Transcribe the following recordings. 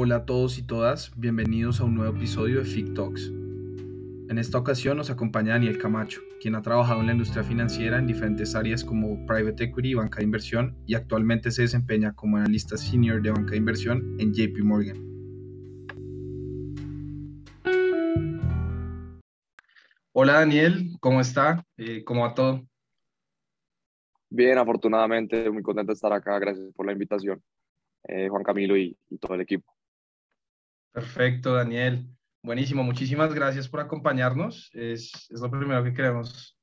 Hola a todos y todas, bienvenidos a un nuevo episodio de FIC Talks. En esta ocasión nos acompaña Daniel Camacho, quien ha trabajado en la industria financiera en diferentes áreas como private equity y banca de inversión y actualmente se desempeña como analista senior de banca de inversión en JP Morgan. Hola Daniel, ¿cómo está? Eh, ¿Cómo va todo? Bien, afortunadamente, muy contento de estar acá. Gracias por la invitación, eh, Juan Camilo y todo el equipo. Perfecto, Daniel. Buenísimo, muchísimas gracias por acompañarnos. Es, lo primero que queremos,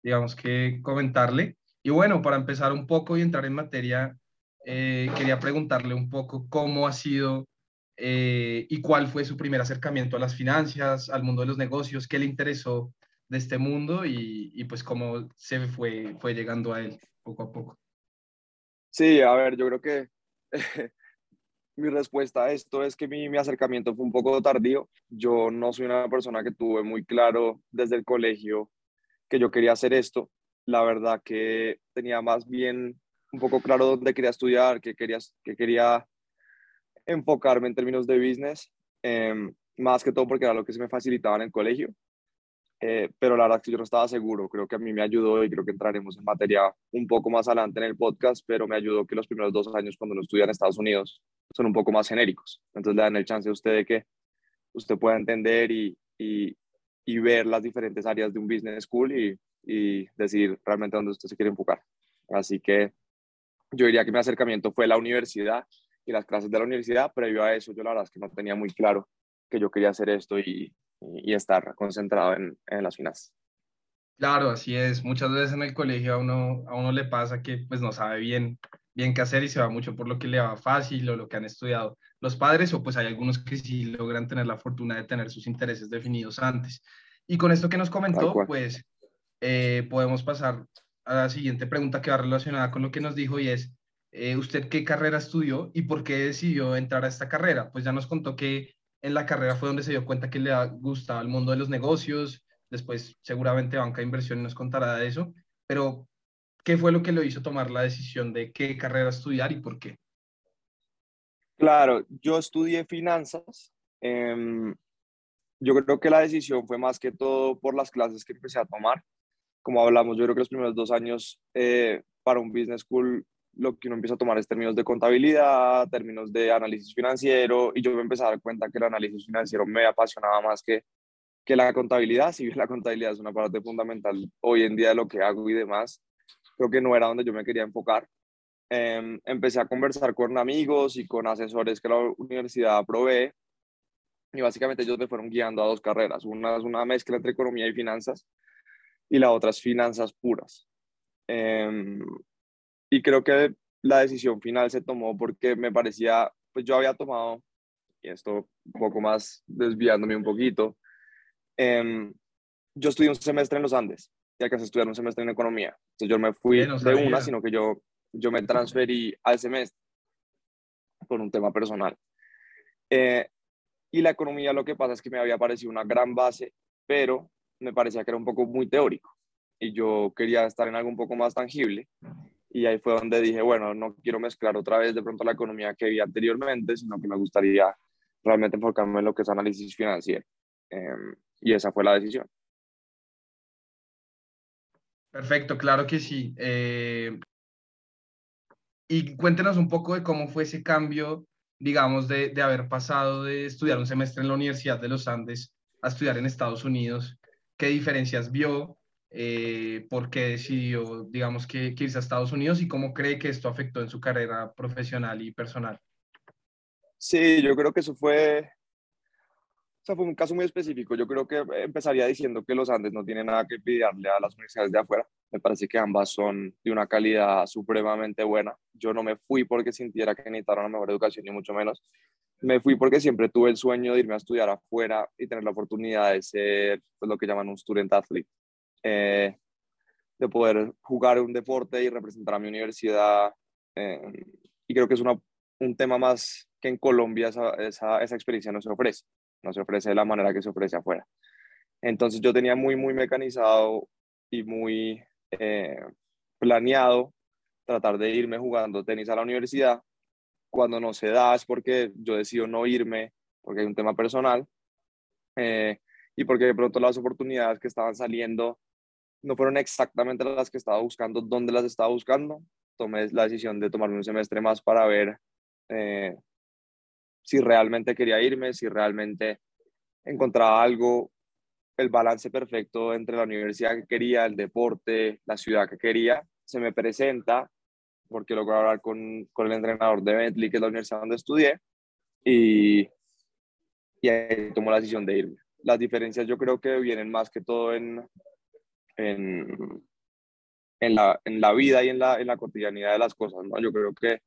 digamos, que comentarle. Y bueno, para empezar un poco y entrar en materia, eh, quería preguntarle un poco cómo ha sido eh, y cuál fue su primer acercamiento a las finanzas, al mundo de los negocios, qué le interesó de este mundo y, y pues cómo se fue, fue llegando a él poco a poco. Sí, a ver, yo creo que mi respuesta a esto es que mi, mi, acercamiento fue un poco tardío. Yo no soy una persona que tuve muy claro desde el colegio que yo quería hacer esto. La verdad que tenía más bien un poco claro dónde quería estudiar, que quería, que quería enfocarme en términos de business, eh, más que todo porque era lo que se me facilitaba en el colegio. Eh, pero la verdad es que yo no estaba seguro. Creo que a mí me ayudó y creo que entraremos en materia un poco más adelante en el podcast, pero me ayudó que los primeros dos años cuando uno estudia en Estados Unidos son un poco más genéricos. Entonces le dan el chance a usted de que usted pueda entender y, y, y ver las diferentes áreas de un business school y, y decidir realmente dónde usted se quiere enfocar. Así que yo diría que mi acercamiento fue la universidad y las clases de la universidad. Previo a eso, yo la verdad es que no tenía muy claro que yo quería hacer esto y, y estar concentrado en, en, las finanzas. Claro, así es. Muchas veces en el colegio a uno, a uno le pasa que pues no sabe bien, bien qué hacer y se va mucho por lo que le va fácil o lo que han estudiado los padres o pues hay algunos que sí logran tener la fortuna de tener sus intereses definidos antes. Y con esto que nos comentó, pues eh, podemos pasar a la siguiente pregunta que va relacionada con lo que nos dijo y es, eh, ¿usted qué carrera estudió y por qué decidió entrar a esta carrera? Pues ya nos contó que en la carrera fue donde se dio cuenta que le gustaba el mundo de los negocios, después seguramente banca de inversión nos contará de eso, pero ¿qué fue lo que lo hizo tomar la decisión de qué carrera estudiar y por qué? Claro, yo estudié finanzas. Eh, yo creo que la decisión fue más que todo por las clases que empecé a tomar. Como hablamos, yo creo que los primeros dos años eh, para un business school lo que uno empieza a tomar es términos de contabilidad, términos de análisis financiero, y yo me empecé a dar cuenta que el análisis financiero me apasionaba más que, que la contabilidad, si bien la contabilidad es una parte fundamental hoy en día de lo que hago y demás, creo que no era donde yo me quería enfocar. Eh, empecé a conversar con amigos y con asesores que la universidad provee, y básicamente ellos me fueron guiando a dos carreras, una es una mezcla entre economía y finanzas, y la otra es finanzas puras. Eh, y creo que la decisión final se tomó porque me parecía, pues yo había tomado, y esto un poco más desviándome un poquito, eh, yo estudié un semestre en los Andes y alcancé a estudiar un semestre en economía. Entonces yo me fui no de una, sino que yo, yo me transferí al semestre por un tema personal. Eh, y la economía lo que pasa es que me había parecido una gran base, pero me parecía que era un poco muy teórico y yo quería estar en algo un poco más tangible y ahí fue donde dije, bueno, no quiero mezclar otra vez de pronto la economía que vi anteriormente, sino que me gustaría realmente enfocarme en lo que es análisis financiero. Eh, y esa fue la decisión. Perfecto, claro que sí. Eh, y cuéntenos un poco de cómo fue ese cambio, digamos, de, de haber pasado de estudiar un semestre en la Universidad de los Andes a estudiar en Estados Unidos. ¿Qué diferencias vio? Eh, por qué decidió, digamos, que, que, irse a Estados Unidos y cómo cree que esto afectó en su carrera profesional y personal. Sí, yo creo que eso fue, o sea, fue un caso muy específico. Yo creo que empezaría diciendo que los Andes no tienen nada que pedirle a las universidades de afuera. Me parece que ambas son de una calidad supremamente buena. Yo no me fui porque sintiera que necesitara una mejor educación, ni mucho menos. Me fui porque siempre tuve el sueño de irme a estudiar afuera y tener la oportunidad de ser pues, lo que llaman un student athlete eh, de poder jugar un deporte y representar a mi universidad. Eh, y creo que es una, un tema más que en Colombia esa, esa, experiencia no se ofrece, no se ofrece de la manera que se ofrece afuera. Entonces yo tenía muy, muy mecanizado y muy eh, planeado tratar de irme jugando tenis a la universidad cuando no se da es porque yo decido no irme, porque hay un tema personal, y porque de pronto las oportunidades que estaban saliendo no fueron exactamente las que estaba buscando, dónde las estaba buscando. Tomé la decisión de tomarme un semestre más para ver eh, si realmente quería irme, si realmente encontraba algo, el balance perfecto entre la universidad que quería, el deporte, la ciudad que quería, se me presenta porque logré hablar con, con el entrenador de Bentley, que es la universidad donde estudié, y, y tomó la decisión de irme. Las diferencias yo creo que vienen más que todo en, en, la, en la vida y en la, en la cotidianidad de las cosas, ¿no? Yo creo que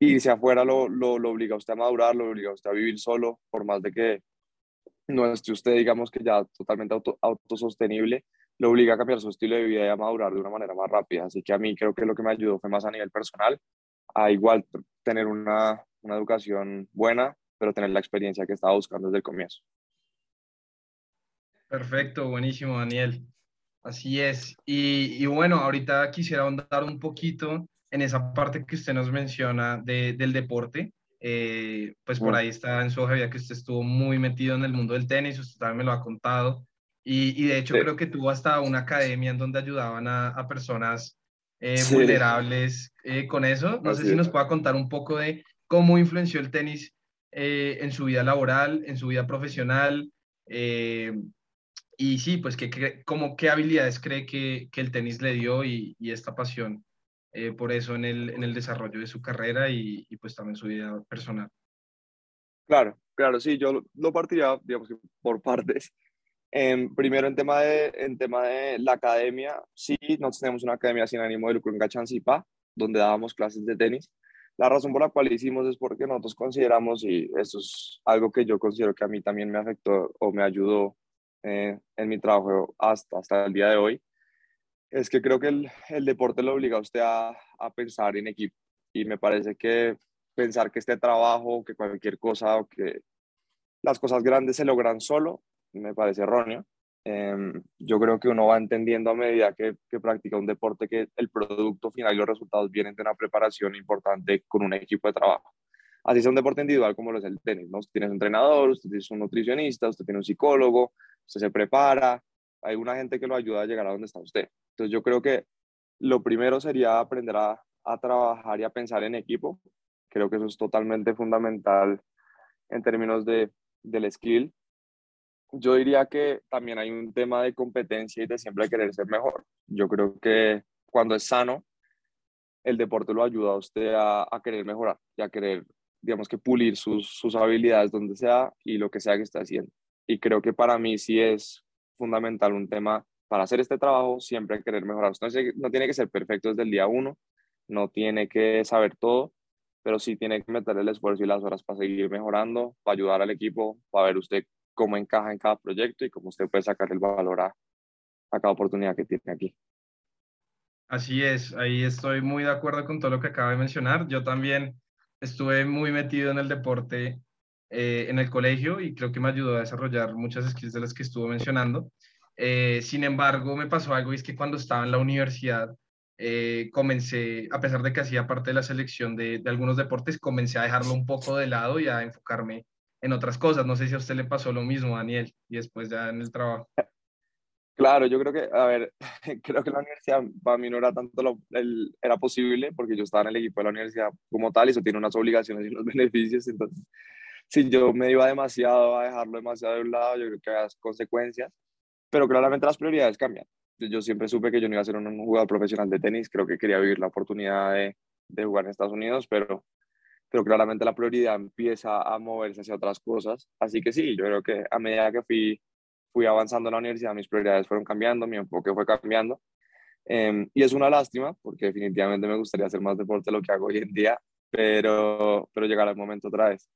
irse afuera lo, lo, lo, obliga a usted a madurar, lo obliga a usted a vivir solo, por más de que no esté usted, digamos que ya totalmente auto, autosostenible, lo obliga a cambiar su estilo de vida y a madurar de una manera más rápida. Así que a mí creo que lo que me ayudó fue más a nivel personal, a igual tener una, una educación buena, pero tener la experiencia que estaba buscando desde el comienzo. Perfecto, buenísimo, Daniel. Así es. Y, y bueno, ahorita quisiera ahondar un poquito en esa parte que usted nos menciona de, del deporte. Eh, pues por ahí está en su hoja que usted estuvo muy metido en el mundo del tenis, usted también me lo ha contado. Y, y de hecho creo que tuvo hasta una academia en donde ayudaban a, a personas eh, vulnerables eh, con eso. No sé si nos pueda contar un poco de cómo influenció el tenis en su vida laboral, en su vida profesional. Y sí, pues que, como, qué habilidades cree que, que el tenis le dio y, esta pasión eh, por eso en el, en el desarrollo de su carrera y, y, pues también su vida personal. Claro, claro, sí, yo lo partiría, digamos por partes. Eh, primero, en tema, de, en tema de la academia, sí, nosotros tenemos una academia sin ánimo de lucro en Gachancipa, donde dábamos clases de tenis. La razón por la cual hicimos es porque nosotros consideramos, y esto es algo que yo considero que a mí también me afectó o me ayudó eh, en mi trabajo hasta, hasta el día de hoy, es que creo que el, el deporte lo obliga a usted a, a, pensar en equipo y me parece que pensar que este trabajo, que cualquier cosa o que las cosas grandes se logran solo, me parece erróneo. Eh, yo creo que uno va entendiendo a medida que, que, practica un deporte que el producto final y los resultados vienen de una preparación importante con un equipo de trabajo. Así sea un deporte individual como lo es el tenis, ¿no? Usted tiene un entrenador, usted tiene un nutricionista, usted tiene un psicólogo, usted se prepara, hay una gente que lo ayuda a llegar a donde está usted. Entonces yo creo que lo primero sería aprender a, a trabajar y a pensar en equipo. Creo que eso es totalmente fundamental en términos de, del skill. Yo diría que también hay un tema de competencia y de siempre querer ser mejor. Yo creo que cuando es sano, el deporte lo ayuda a usted a, a querer mejorar y a querer, digamos que pulir sus, sus habilidades donde sea y lo que sea que esté haciendo. Y creo que para mí sí es fundamental un tema para hacer este trabajo siempre querer mejorar. Entonces, no tiene que ser perfecto desde el día uno, no tiene que saber todo, pero sí tiene que meter el esfuerzo y las horas para seguir mejorando, para ayudar al equipo, para ver usted cómo encaja en cada proyecto y cómo usted puede sacar el valor a, a cada oportunidad que tiene aquí. Así es, ahí estoy muy de acuerdo con todo lo que acaba de mencionar. Yo también estuve muy metido en el deporte eh, en el colegio y creo que me ayudó a desarrollar muchas skills de las que estuvo mencionando. Eh, sin embargo, me pasó algo y es que cuando estaba en la universidad, eh, comencé, a pesar de que hacía parte de la selección de, de, algunos deportes, comencé a dejarlo un poco de lado y a enfocarme en otras cosas. No sé si a usted le pasó lo mismo, Daniel, y después ya en el trabajo. Claro, yo creo que, a ver, creo que la universidad para mí no era tanto lo, el, era posible porque yo estaba en el equipo de la universidad como tal y eso tiene unas obligaciones y unos beneficios, entonces si yo me iba demasiado a dejarlo demasiado de un lado, yo creo que había consecuencias pero claramente las prioridades cambian. Yo siempre supe que yo no iba a ser un jugador profesional de tenis, creo que quería vivir la oportunidad de, de jugar en Estados Unidos, pero, pero claramente la prioridad empieza a moverse hacia otras cosas. Así que sí, yo creo que a medida que fui, fui avanzando en la universidad, mis prioridades fueron cambiando, mi enfoque fue cambiando. Eh, y es una lástima, porque definitivamente me gustaría hacer más deporte de lo que hago hoy en día, pero, pero llegará el momento otra vez.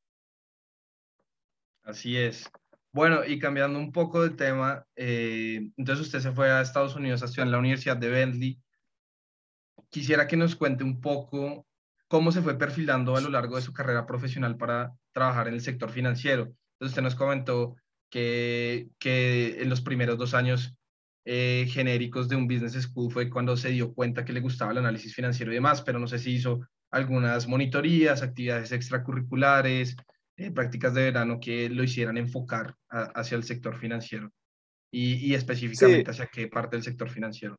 Así es. Bueno, y cambiando un poco de tema, eh, entonces usted se fue a Estados Unidos a estudiar la Universidad de Bentley. Quisiera que nos cuente un poco cómo se fue perfilando a lo largo de su carrera profesional para trabajar en el sector financiero. Entonces usted nos comentó que, que en los primeros dos años eh, genéricos de un business school fue cuando se dio cuenta que le gustaba el análisis financiero y demás, pero no sé si hizo algunas monitorías, actividades extracurriculares, eh, prácticas de verano que lo hicieran enfocar hacia el sector financiero y, y específicamente hacia qué parte del sector financiero.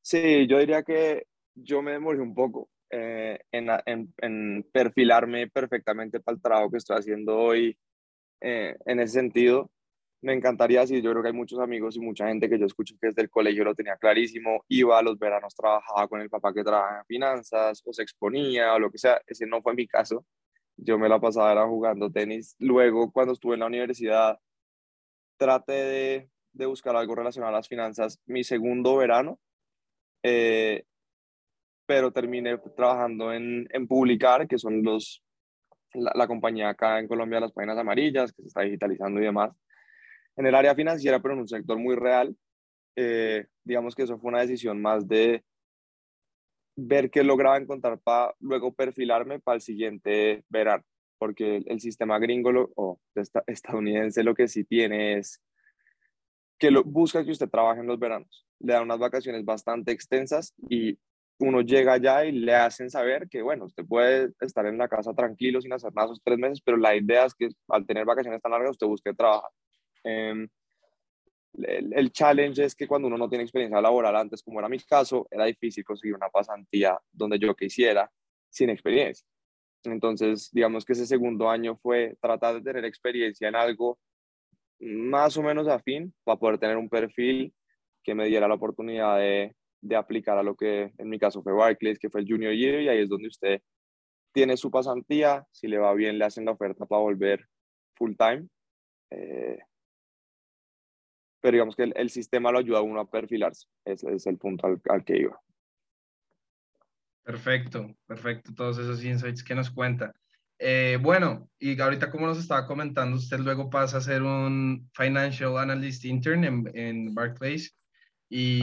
Sí, yo diría que yo me demoré un poco eh, en, en, en, perfilarme perfectamente para el trabajo que estoy haciendo hoy eh, en ese sentido. Me encantaría, sí, yo creo que hay muchos amigos y mucha gente que yo escucho que desde el colegio lo tenía clarísimo, iba a los veranos, trabajaba con el papá que trabaja en finanzas o se exponía o lo que sea, ese no fue mi caso yo me la pasaba era jugando tenis. Luego, cuando estuve en la universidad, traté de, de buscar algo relacionado a las finanzas mi segundo verano, eh, pero terminé trabajando en, en Publicar, que son los, la, compañía acá en Colombia, las páginas amarillas, que se está digitalizando y demás, en el área financiera, pero en un sector muy real. Eh, digamos que eso fue una decisión más de ver qué lograba encontrar para luego perfilarme para el siguiente verano, porque el, sistema gringo o estadounidense lo que sí tiene es que lo, busca que usted trabaje en los veranos, le da unas vacaciones bastante extensas y uno llega allá y le hacen saber que, bueno, usted puede estar en la casa tranquilo sin hacer nada esos tres meses, pero la idea es que al tener vacaciones tan largas usted busque trabajar. Eh, el, challenge es que cuando uno no tiene experiencia laboral antes, como era mi caso, era difícil conseguir una pasantía donde yo quisiera sin experiencia. Entonces, digamos que ese segundo año fue tratar de tener experiencia en algo más o menos afín para poder tener un perfil que me diera la oportunidad de, de aplicar a lo que en mi caso fue Barclays, que fue el Junior Year, y ahí es donde usted tiene su pasantía, si le va bien le hacen la oferta para volver full time. Eh, pero digamos que el, sistema lo ayuda a uno a perfilarse. Ese es el punto al, que iba. Perfecto, perfecto, todos esos insights que nos cuenta. Eh, bueno, y ahorita como nos estaba comentando, usted luego pasa a ser un Financial Analyst Intern en, en Barclays y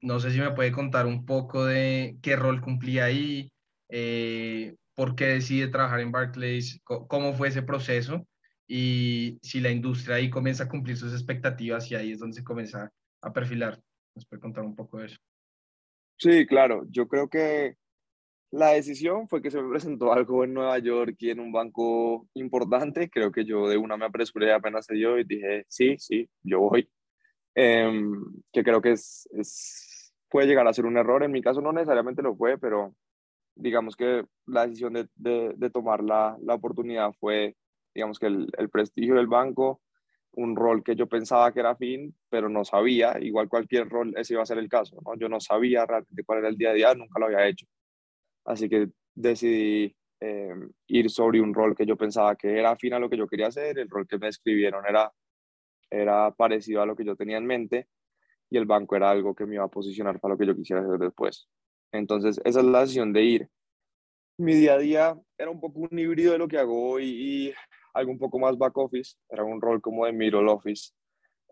no sé si me puede contar un poco de qué rol cumplía ahí, eh, por qué decide trabajar en Barclays, cómo fue ese proceso y si la industria ahí comienza a cumplir sus expectativas y ahí es donde se comienza a perfilar. ¿Nos puede contar un poco de eso? Sí, claro. Yo creo que la decisión fue que se me presentó algo en Nueva York y en un banco importante. Creo que yo de una me apresuré apenas se dio y dije, sí, sí, yo voy. Em, que creo que es, es, puede llegar a ser un error. En mi caso no necesariamente lo fue, pero digamos que la decisión de, de, de tomar la, la oportunidad fue digamos que el, el, prestigio del banco, un rol que yo pensaba que era fin, pero no sabía, igual cualquier rol, ese iba a ser el caso, ¿no? Yo no sabía realmente cuál era el día a día, nunca lo había hecho. Así que decidí eh, ir sobre un rol que yo pensaba que era afín a lo que yo quería hacer, el rol que me describieron era, era parecido a lo que yo tenía en mente y el banco era algo que me iba a posicionar para lo que yo quisiera hacer después. Entonces, esa es la decisión de ir. Mi día a día era un poco un híbrido de lo que hago hoy y algo un poco más back office, era un rol como de middle office.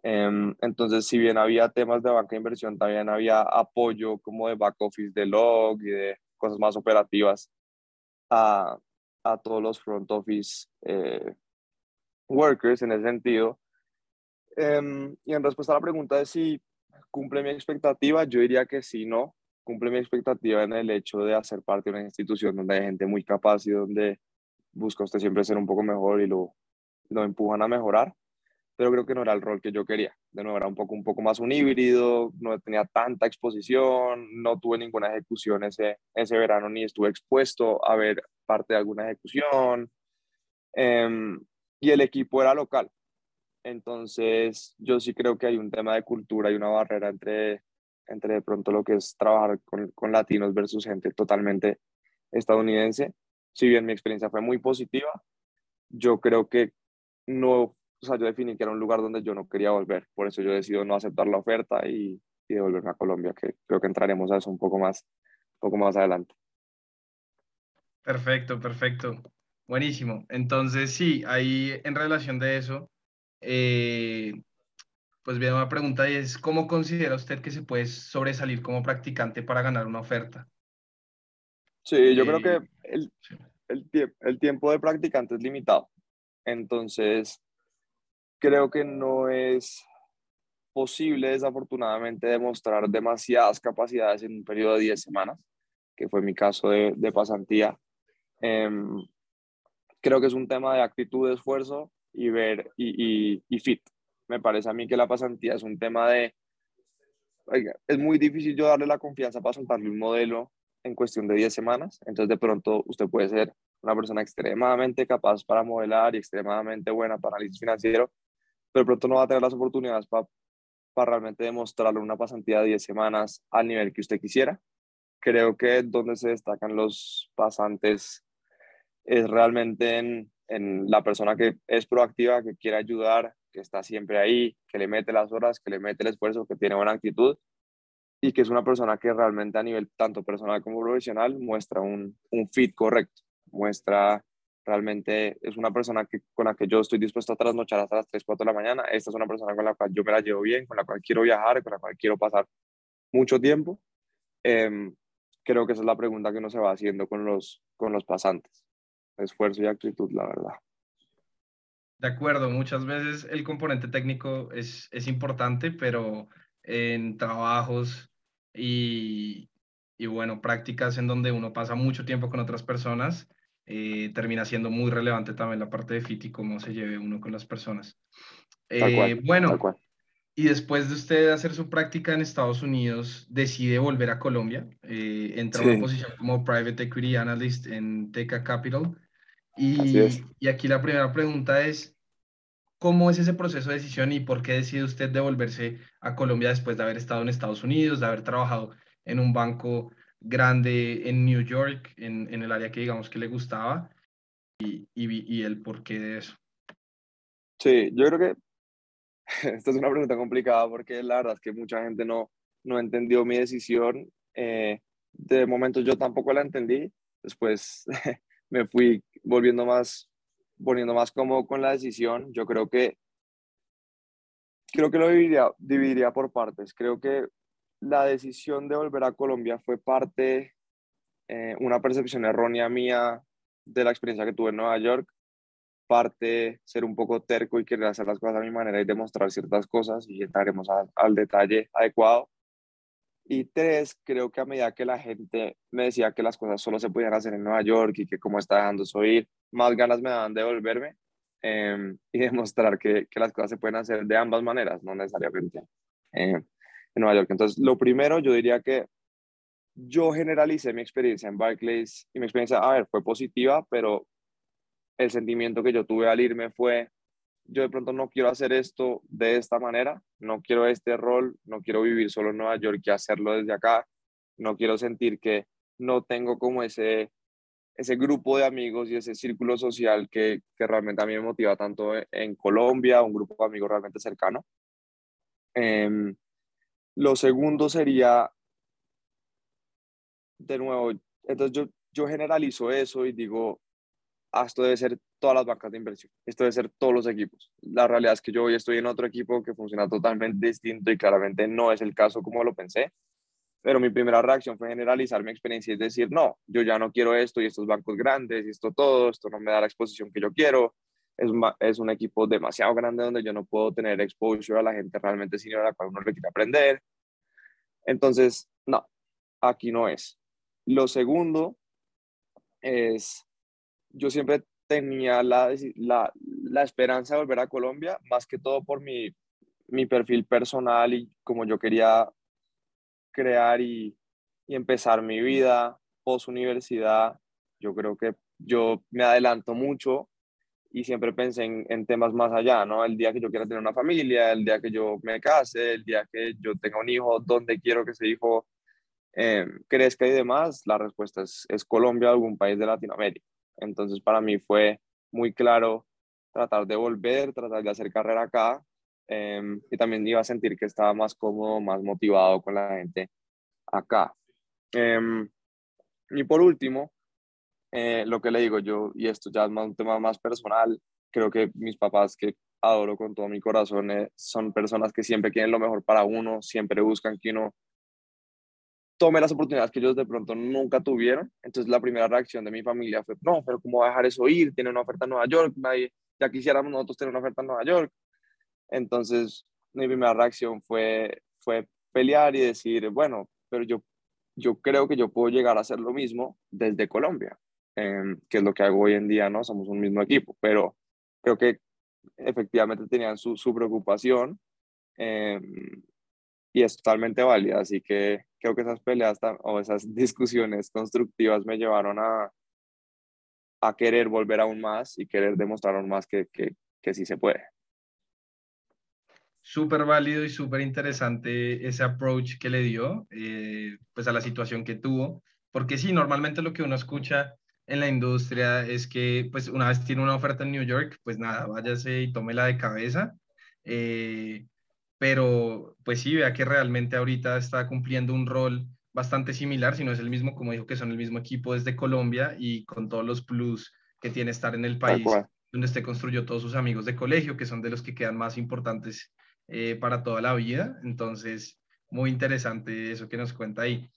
Em, entonces, si bien había temas de banca de inversión, también había apoyo como de back office, de log y de cosas más operativas a, a todos los front office eh, workers en ese sentido. Em, y en respuesta a la pregunta de si cumple mi expectativa, yo diría que sí, no. Cumple mi expectativa en el hecho de hacer parte de una institución donde hay gente muy capaz y donde busca usted siempre ser un poco mejor y lo, lo empujan a mejorar, pero creo que no era el rol que yo quería. De nuevo, era un poco, un poco más un híbrido, no tenía tanta exposición, no tuve ninguna ejecución ese, ese verano, ni estuve expuesto a ver parte de alguna ejecución. Em, y el equipo era local. Entonces, yo sí creo que hay un tema de cultura y una barrera entre, entre de pronto lo que es trabajar con, con latinos versus gente totalmente estadounidense si bien mi experiencia fue muy positiva, yo creo que no, o sea, yo definí que era un lugar donde yo no quería volver, por eso yo decidí no aceptar la oferta y, y devolverme a Colombia, que creo que entraremos a eso un poco más, un poco más adelante. Perfecto, perfecto. Buenísimo. Entonces, sí, ahí en relación de eso, eh, pues bien, una pregunta es, ¿cómo considera usted que se puede sobresalir como practicante para ganar una oferta? Sí, yo creo que eh, el, el, el tiempo de practicante es limitado. Entonces, creo que no es posible, desafortunadamente, demostrar demasiadas capacidades en un periodo de 10 semanas. que fue mi caso de, de pasantía. Em, creo que es un tema de actitud, de esfuerzo y ver y, y, fit. Me parece a mí que la pasantía es un tema de, oiga, es muy difícil yo darle la confianza para soltarle un modelo en cuestión de 10 semanas, entonces de pronto usted puede ser una persona extremadamente capaz para modelar y extremadamente buena para análisis financiero, pero pronto no va a tener las oportunidades para, para realmente demostrarle una pasantía de 10 semanas al nivel que usted quisiera. Creo que donde se destacan los pasantes es realmente en, en la persona que es proactiva, que quiere ayudar, que está siempre ahí, que le mete las horas, que le mete el esfuerzo, que tiene buena actitud y que es una persona que realmente a nivel tanto personal como profesional muestra un, un fit correcto, muestra realmente, es una persona que, con la que yo estoy dispuesto a trasnochar hasta las 3, 4 de la mañana, esta es una persona con la cual yo me la llevo bien, con la cual quiero viajar, con la cual quiero pasar mucho tiempo. Em, creo que esa es la pregunta que uno se va haciendo con los, con los pasantes esfuerzo y actitud, la verdad. De acuerdo, muchas veces el componente técnico es, es importante, pero en trabajos y, y, bueno, prácticas en donde uno pasa mucho tiempo con otras personas, eh, termina siendo muy relevante también la parte de fit y cómo se lleve uno con las personas. Eh, bueno, y después de usted hacer su práctica en Estados Unidos, decide volver a Colombia, eh, entra a una posición como Private Equity Analyst en Teca Capital. Y, y, aquí la primera pregunta es, ¿cómo es ese proceso de decisión y por qué decide usted devolverse a Colombia después de haber estado en Estados Unidos, de haber trabajado en un banco grande en New York, en, en el área que digamos que le gustaba, y, y, y el porqué de eso? Sí, yo creo que esta es una pregunta complicada porque la verdad es que mucha gente no, no entendió mi decisión. Eh, de momento yo tampoco la entendí. Después me fui volviendo más, poniendo más cómodo con la decisión. Yo creo que, creo que lo dividiría, dividiría por partes. Creo que la decisión de volver a Colombia fue parte, eh, una percepción errónea mía de la experiencia que tuve en Nueva York, parte ser un poco terco y querer hacer las cosas a mi manera y demostrar ciertas cosas y entraremos al detalle adecuado. Y tres, creo que a medida que la gente me decía que las cosas solo se podían hacer en Nueva York y que como está dejando oír, más ganas me daban de volverme em, y demostrar que, que, las cosas se pueden hacer de ambas maneras, no necesariamente em, en Nueva York. Entonces, lo primero, yo diría que yo generalicé mi experiencia en Barclays y mi experiencia, a ver, fue positiva, pero el sentimiento que yo tuve al irme fue, yo de pronto no quiero hacer esto de esta manera, no quiero este rol, no quiero vivir solo en Nueva York y hacerlo desde acá, no quiero sentir que no tengo como ese, ese grupo de amigos y ese círculo social que, que realmente a mí me motiva tanto en Colombia, un grupo de amigos realmente cercano. Em, lo segundo sería, de nuevo, entonces yo, yo generalizo eso y digo, esto debe ser todas las bancas de inversión, esto debe ser todos los equipos. La realidad es que yo hoy estoy en otro equipo que funciona totalmente distinto y claramente no es el caso como lo pensé, pero mi primera reacción fue generalizar mi experiencia y decir, no, yo ya no quiero esto y estos bancos grandes y esto todo, esto no me da la exposición que yo quiero, es, es un equipo demasiado grande donde yo no puedo tener exposure a la gente realmente sino a la cual uno le quiere aprender. Entonces, no, aquí no es. Lo segundo es yo siempre tenía la, la, la, esperanza de volver a Colombia, más que todo por mi, mi perfil personal y como yo quería crear y, y empezar mi vida post universidad. Yo creo que yo me adelanto mucho y siempre pensé en, en, temas más allá, ¿no? El día que yo quiera tener una familia, el día que yo me case, el día que yo tenga un hijo, dónde quiero que ese hijo eh, crezca y demás, la respuesta es, es Colombia algún país de Latinoamérica. Entonces para mí fue muy claro tratar de volver, tratar de hacer carrera acá em, y también iba a sentir que estaba más cómodo, más motivado con la gente acá. Em, y por último, eh, lo que le digo yo, y esto ya es más un tema más personal, creo que mis papás que adoro con todo mi corazón eh, son personas que siempre quieren lo mejor para uno, siempre buscan que uno tome las oportunidades que ellos de pronto nunca tuvieron. Entonces la primera reacción de mi familia fue, no, pero ¿cómo va a dejar eso ir? Tiene una oferta en Nueva York, nadie, ya quisiéramos nosotros tener una oferta en Nueva York. Entonces mi primera reacción fue, fue pelear y decir, bueno, pero yo yo creo que yo puedo llegar a hacer lo mismo desde Colombia, em, que es lo que hago hoy en día, ¿no? Somos un mismo equipo, pero creo que efectivamente tenían su, su preocupación em, y es totalmente válida, así que creo que esas peleas o esas discusiones constructivas me llevaron a, a querer volver aún más y querer demostrar aún más que, que, que sí se puede súper válido y súper interesante ese approach que le dio eh, pues a la situación que tuvo, porque sí, normalmente lo que uno escucha en la industria es que pues una vez tiene una oferta en New York, pues nada, váyase y tómela de cabeza. Eh, pero pues sí, vea que realmente ahorita está cumpliendo un rol bastante similar, si no es el mismo, como dijo que son el mismo equipo desde Colombia y con todos los plus que tiene estar en el país, donde usted construyó todos sus amigos de colegio, que son de los que quedan más importantes eh, para toda la vida. Entonces, muy interesante eso que nos cuenta ahí.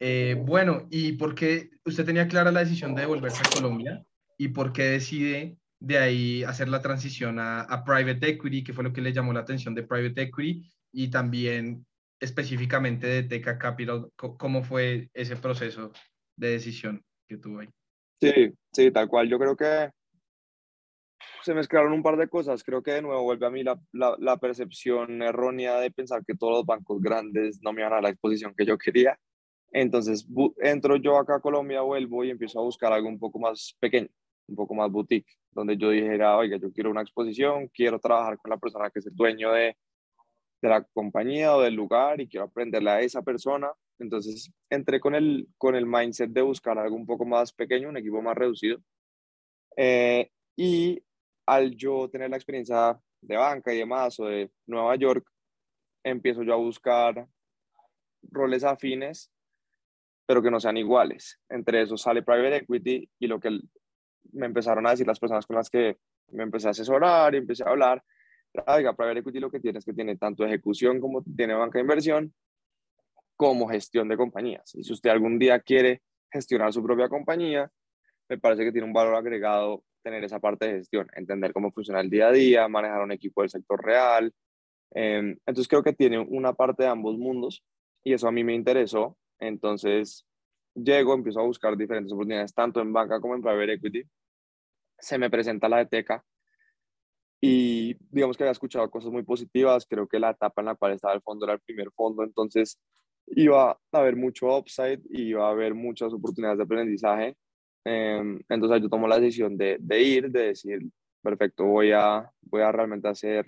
Eh, bueno, ¿y por qué usted tenía clara la decisión de devolverse a Colombia? ¿Y por qué decide de ahí hacer la transición a, a, private equity, que fue lo que le llamó la atención de private equity, y también específicamente de Teca Capital? ¿Cómo fue ese proceso de decisión que tuvo ahí? Sí, sí, tal cual. Yo creo que se mezclaron un par de cosas. Creo que de nuevo vuelve a mí la, la, percepción errónea de pensar que todos los bancos grandes no me iban a la exposición que yo quería. Entonces entro yo acá a Colombia, vuelvo y empiezo a buscar algo un poco más pequeño, un poco más boutique, donde yo dijera, oiga, yo quiero una exposición, quiero trabajar con la persona que es el dueño de, de la compañía o del lugar y quiero aprenderle a esa persona. Entonces entré con el, con el mindset de buscar algo un poco más pequeño, un equipo más reducido. Eh, y al yo tener la experiencia de banca y demás o de Nueva York, empiezo yo a buscar roles afines, pero que no sean iguales. Entre esos sale private equity y lo que me empezaron a decir las personas con las que me empecé a asesorar y empecé a hablar, oiga, private equity lo que tiene es que tiene tanto ejecución como tiene banca de inversión, como gestión de compañías. Y si usted algún día quiere gestionar su propia compañía, me parece que tiene un valor agregado tener esa parte de gestión, entender cómo funciona el día a día, manejar un equipo del sector real. Em, entonces creo que tiene una parte de ambos mundos y eso a mí me interesó. Entonces llego, empiezo a buscar diferentes oportunidades, tanto en banca como en private equity. Se me presenta la de Teca y digamos que había escuchado cosas muy positivas. Creo que la etapa en la cual estaba el fondo era el primer fondo, entonces iba a haber mucho upside y iba a haber muchas oportunidades de aprendizaje Em, entonces yo tomo la decisión de, ir, de decir, perfecto, voy a, voy a realmente hacer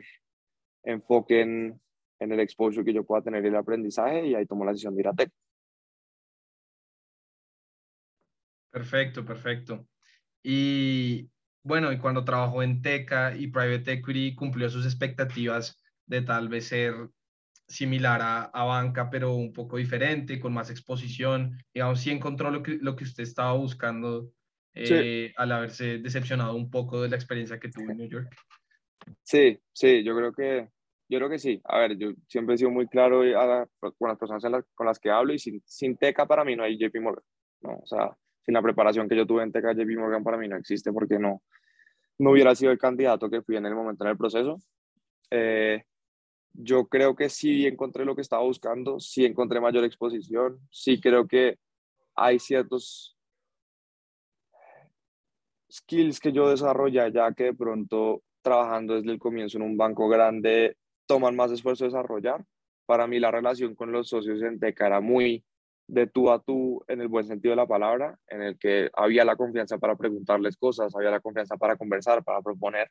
enfoque en, en el exposure que yo pueda tener y el aprendizaje y ahí tomo la decisión de ir a Tech. Perfecto, perfecto. Y bueno, y cuando trabajó en Teca y Private Equity, cumplió sus expectativas de tal vez ser similar a, a, banca, pero un poco diferente, con más exposición. Digamos, si encontró lo que, lo que usted estaba buscando eh, al haberse decepcionado un poco de la experiencia que tuvo en New York. Sí, sí, yo creo que, yo creo que sí. A ver, yo siempre he sido muy claro con las personas con las que hablo y sin, sin TECA para mí no hay JP Morgan. ¿no? O sea, sin la preparación que yo tuve en JP Morgan para mí no existe porque no, no hubiera sido el candidato que fui en el momento en el proceso. Eh, yo creo que sí encontré lo que estaba buscando, sí encontré mayor exposición, sí creo que hay ciertos skills que yo desarrollé ya que de pronto trabajando desde el comienzo en un banco grande toman más esfuerzo desarrollar. Para mí la relación con los socios en Teca era muy de tú a tú en el buen sentido de la palabra, en el que había la confianza para preguntarles cosas, había la confianza para conversar, para proponer.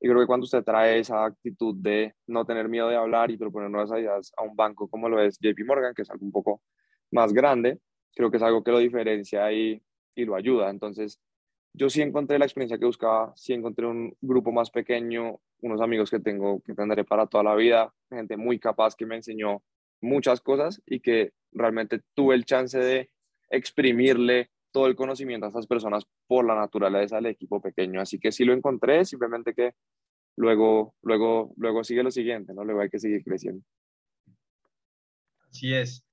Y creo que cuando usted trae esa actitud de no tener miedo de hablar y proponer nuevas ideas a un banco como lo es JP Morgan, que es algo un poco más grande, creo que es algo que lo diferencia y, y lo ayuda. Entonces, yo sí encontré la experiencia que buscaba, sí encontré un grupo más pequeño, unos amigos que tengo que tendré para toda la vida, gente muy capaz que me enseñó muchas cosas y que realmente tuve el chance de exprimirle todo el conocimiento a estas personas por la naturaleza del equipo pequeño. Así que sí lo encontré, simplemente que luego, luego, luego sigue lo siguiente, ¿no? Luego hay que seguir creciendo. Así es.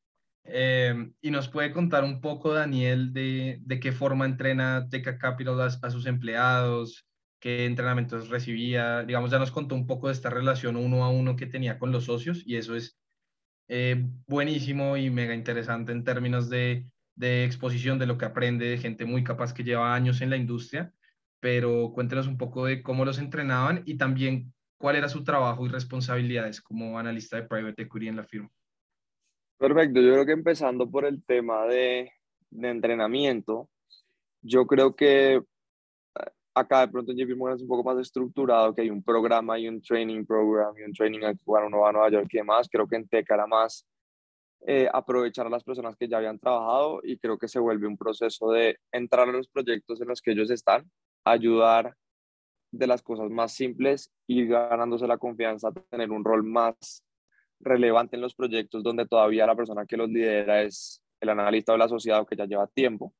Em, y nos puede contar un poco, Daniel, de, de qué forma entrena Teca Capital a, a, sus empleados, qué entrenamientos recibía. Digamos, ya nos contó un poco de esta relación uno a uno que tenía con los socios y eso es eh, buenísimo y mega interesante en términos de, de exposición de lo que aprende de gente muy capaz que lleva años en la industria, pero cuéntenos un poco de cómo los entrenaban y también cuál era su trabajo y responsabilidades como analista de private equity en la firma. Perfecto, yo creo que empezando por el tema de, de entrenamiento, yo creo que acá de pronto en JP Morgan es un poco más estructurado, que hay un programa y un training program y un training al cual uno va a Nueva York y demás. Creo que en Teca era más eh, aprovechar a las personas que ya habían trabajado y creo que se vuelve un proceso de entrar a los proyectos en los que ellos están, ayudar de las cosas más simples, ir ganándose la confianza, tener un rol más relevante en los proyectos donde todavía la persona que los lidera es el analista o el asociado que ya lleva tiempo.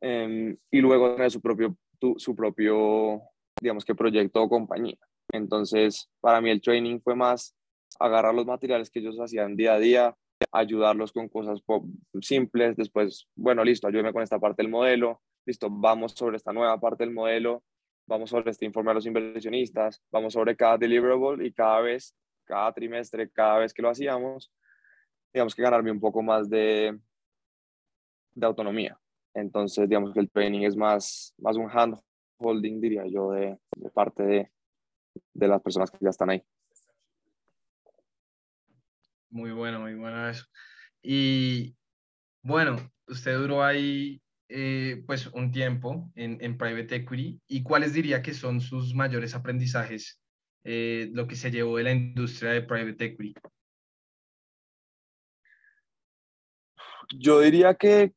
Em, y luego tener su propio su propio, digamos que proyecto o compañía. Entonces, para mí el training fue más agarrar los materiales que ellos hacían día a día, ayudarlos con cosas simples, después, bueno, listo, ayúdeme con esta parte del modelo, listo, vamos sobre esta nueva parte del modelo, vamos sobre este informe a los inversionistas, vamos sobre cada deliverable y cada vez, cada trimestre, cada vez que lo hacíamos, digamos que ganarme un poco más de, de autonomía. Entonces, digamos que el training es más, más un hand holding, diría yo, de, de parte de, de las personas que ya están ahí. Muy bueno, muy bueno eso. Y bueno, usted duró ahí eh, pues un tiempo en, en, private equity. ¿Y cuáles diría que son sus mayores aprendizajes, eh, lo que se llevó de la industria de private equity? Yo diría que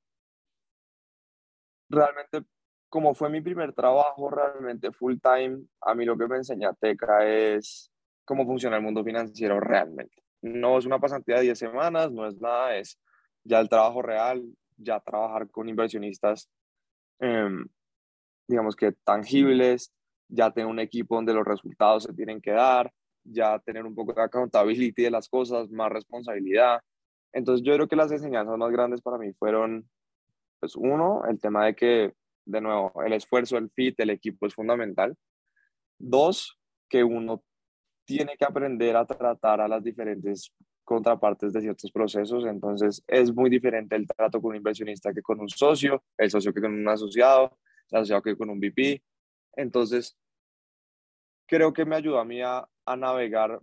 realmente, como fue mi primer trabajo realmente full time, a mí lo que me enseña Teca es cómo funciona el mundo financiero realmente. No es una pasantía de 10 semanas, no es nada, es ya el trabajo real, ya trabajar con inversionistas, em, digamos que tangibles, ya tener un equipo donde los resultados se tienen que dar, ya tener un poco de accountability de las cosas, más responsabilidad. Entonces yo creo que las enseñanzas más grandes para mí fueron pues uno, el tema de que, de nuevo, el esfuerzo, el fit, el equipo es fundamental. Dos, que uno tiene que aprender a tratar a las diferentes contrapartes de ciertos procesos, entonces es muy diferente el trato con un inversionista que con un socio, el socio que con un asociado, el asociado que con un VP. Entonces, creo que me ayudó a mí a, a navegar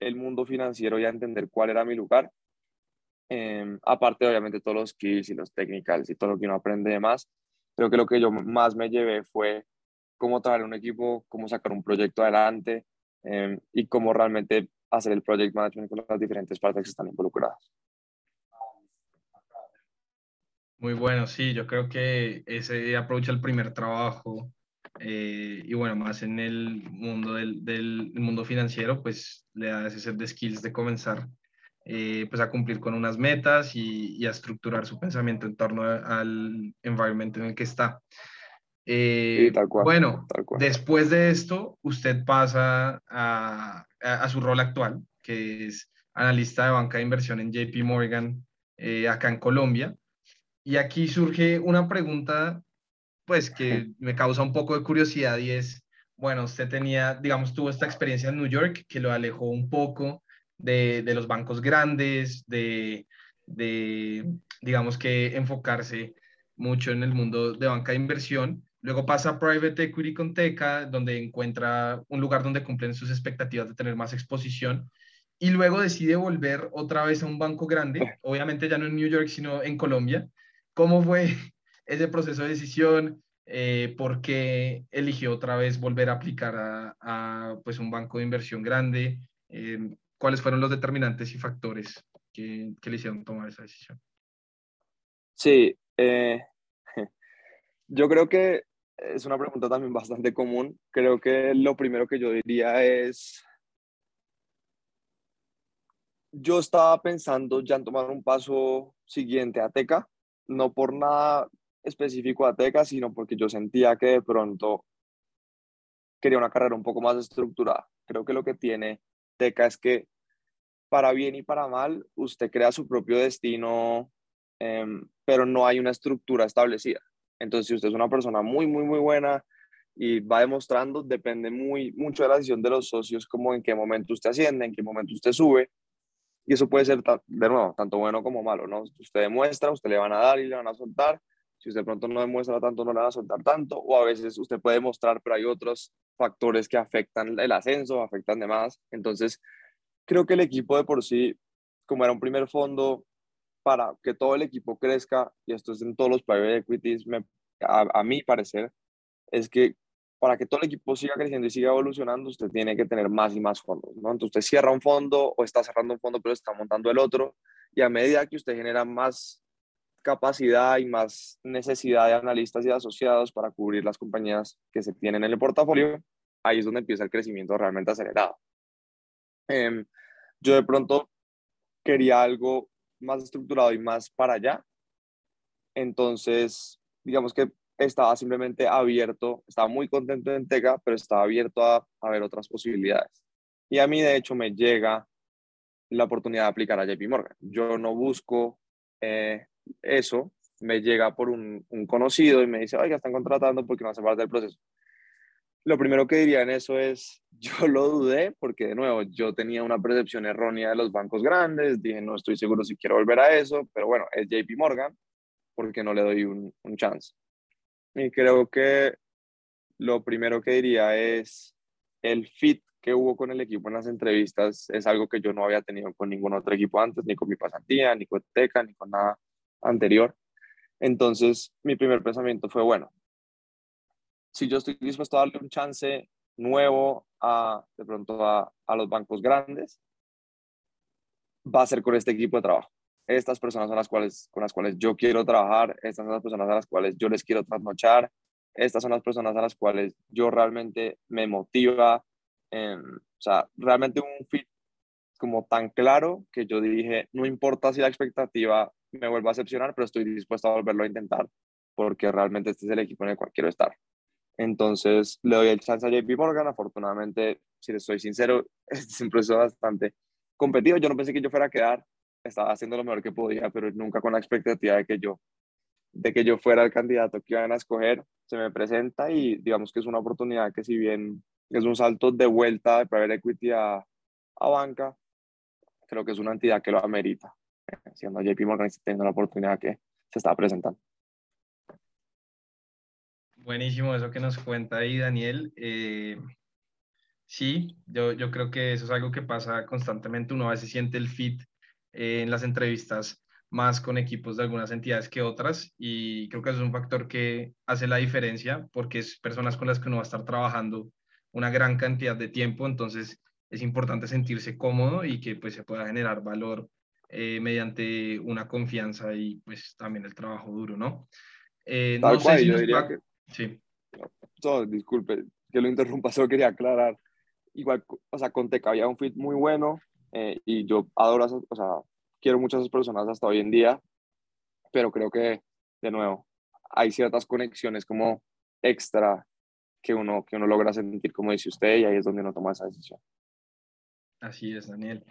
el mundo financiero y a entender cuál era mi lugar Em, aparte, obviamente, todos los skills y los technicals y todo lo que uno aprende de más, creo que lo que yo más me llevé fue cómo traer un equipo, cómo sacar un proyecto adelante em, y cómo realmente hacer el project management con las diferentes partes que están involucradas. Muy bueno, sí, yo creo que ese aprovecha el primer trabajo eh, y bueno, más en el mundo del mundo financiero, pues le da ese set de skills de comenzar eh, pues a cumplir con unas metas y, a estructurar su pensamiento en torno al environment en el que está. Eh, bueno, después de esto, usted pasa a, a, su rol actual, que es analista de banca de inversión en JP Morgan, eh, acá en Colombia. Y aquí surge una pregunta, pues, que me causa un poco de curiosidad y es, bueno, usted tenía, digamos, tuvo esta experiencia en New York que lo alejó un poco de, de los bancos grandes, de, de, digamos que enfocarse mucho en el mundo de banca de inversión. Luego pasa a Private Equity con Teca, donde encuentra un lugar donde cumplen sus expectativas de tener más exposición. Y luego decide volver otra vez a un banco grande, obviamente ya no en New York, sino en Colombia. ¿Cómo fue ese proceso de decisión? Eh, ¿Por qué eligió otra vez volver a aplicar a, a pues un banco de inversión grande? Eh, ¿Cuáles fueron los determinantes y factores que, que le hicieron tomar esa decisión? Sí, eh, yo creo que es una pregunta también bastante común. Creo que lo primero que yo diría es, yo estaba pensando ya en tomar un paso siguiente a Teca, no por nada específico a Teca, sino porque yo sentía que de pronto quería una carrera un poco más estructurada. Creo que lo que tiene Teca es que para bien y para mal, usted crea su propio destino, em, pero no hay una estructura establecida. Entonces, si usted es una persona muy, muy, muy buena y va demostrando, depende muy, mucho de la decisión de los socios, como en qué momento usted asciende, en qué momento usted sube. Y eso puede ser, de nuevo, tanto bueno como malo, ¿no? Usted demuestra, usted le van a dar y le van a soltar. Si usted pronto no demuestra tanto, no le van a soltar tanto. O a veces usted puede demostrar, pero hay otros factores que afectan el ascenso, afectan demás. Entonces, creo que el equipo de por sí, como era un primer fondo, para que todo el equipo crezca, y esto es en todos los private equities, me, a, a mi parecer, es que para que todo el equipo siga creciendo y siga evolucionando, usted tiene que tener más y más fondos, ¿no? Entonces usted cierra un fondo o está cerrando un fondo, pero está montando el otro, y a medida que usted genera más capacidad y más necesidad de analistas y asociados para cubrir las compañías que se tienen en el portafolio, ahí es donde empieza el crecimiento realmente acelerado. Em, yo de pronto quería algo más estructurado y más para allá. Entonces, digamos que estaba simplemente abierto, estaba muy contento en Teca, pero estaba abierto a, a ver otras posibilidades. Y a mí, de hecho, me llega la oportunidad de aplicar a JP Morgan. Yo no busco eh, eso, me llega por un, conocido y me dice, oiga, están contratando porque no hace parte del proceso. Lo primero que diría en eso es, yo lo dudé porque de nuevo, yo tenía una percepción errónea de los bancos grandes, dije, no estoy seguro si quiero volver a eso, pero bueno, es JP Morgan, porque no le doy un, un chance. Y creo que lo primero que diría es el fit que hubo con el equipo en las entrevistas es algo que yo no había tenido con ningún otro equipo antes, ni con mi pasantía, ni con Teca, ni con nada anterior. Entonces, mi primer pensamiento fue, bueno, si yo estoy dispuesto a darle un chance nuevo a, de pronto a, los bancos grandes, va a ser con este equipo de trabajo. Estas personas son las cuales, con las cuales yo quiero trabajar, estas son las personas a las cuales yo les quiero trasnochar, estas son las personas a las cuales yo realmente me motiva. o sea, realmente un fit como tan claro que yo dije, no importa si la expectativa me vuelva a decepcionar, pero estoy dispuesto a volverlo a intentar porque realmente este es el equipo en el cual quiero estar. Entonces le doy el chance a JP Morgan. Afortunadamente, si les soy sincero, es un proceso bastante competido. Yo no pensé que yo fuera a quedar, estaba haciendo lo mejor que podía, pero nunca con la expectativa de que yo, de que yo fuera el candidato que iban a escoger. Se me presenta y digamos que es una oportunidad que si bien es un salto de vuelta de private equity a, a banca, creo que es una entidad que lo amerita, siendo JP Morgan teniendo la oportunidad que se está presentando. Buenísimo eso que nos cuenta ahí, Daniel. Eh, sí, yo, yo creo que eso es algo que pasa constantemente. Uno a veces siente el fit eh, en las entrevistas más con equipos de algunas entidades que otras y creo que eso es un factor que hace la diferencia porque es personas con las que uno va a estar trabajando una gran cantidad de tiempo, entonces es importante sentirse cómodo y que pues se pueda generar valor eh, mediante una confianza y pues también el trabajo duro, ¿no? Eh, no sé si yo diría que... Sí. disculpe que lo interrumpa, solo quería aclarar. Igual, o sea, con Teca había un fit muy bueno, eh, y yo adoro, o sea, quiero muchas personas hasta hoy en día, pero creo que, de nuevo, hay ciertas conexiones como extra que uno, que uno logra sentir, como dice usted, y ahí es donde uno toma esa decisión. Así es, Daniel.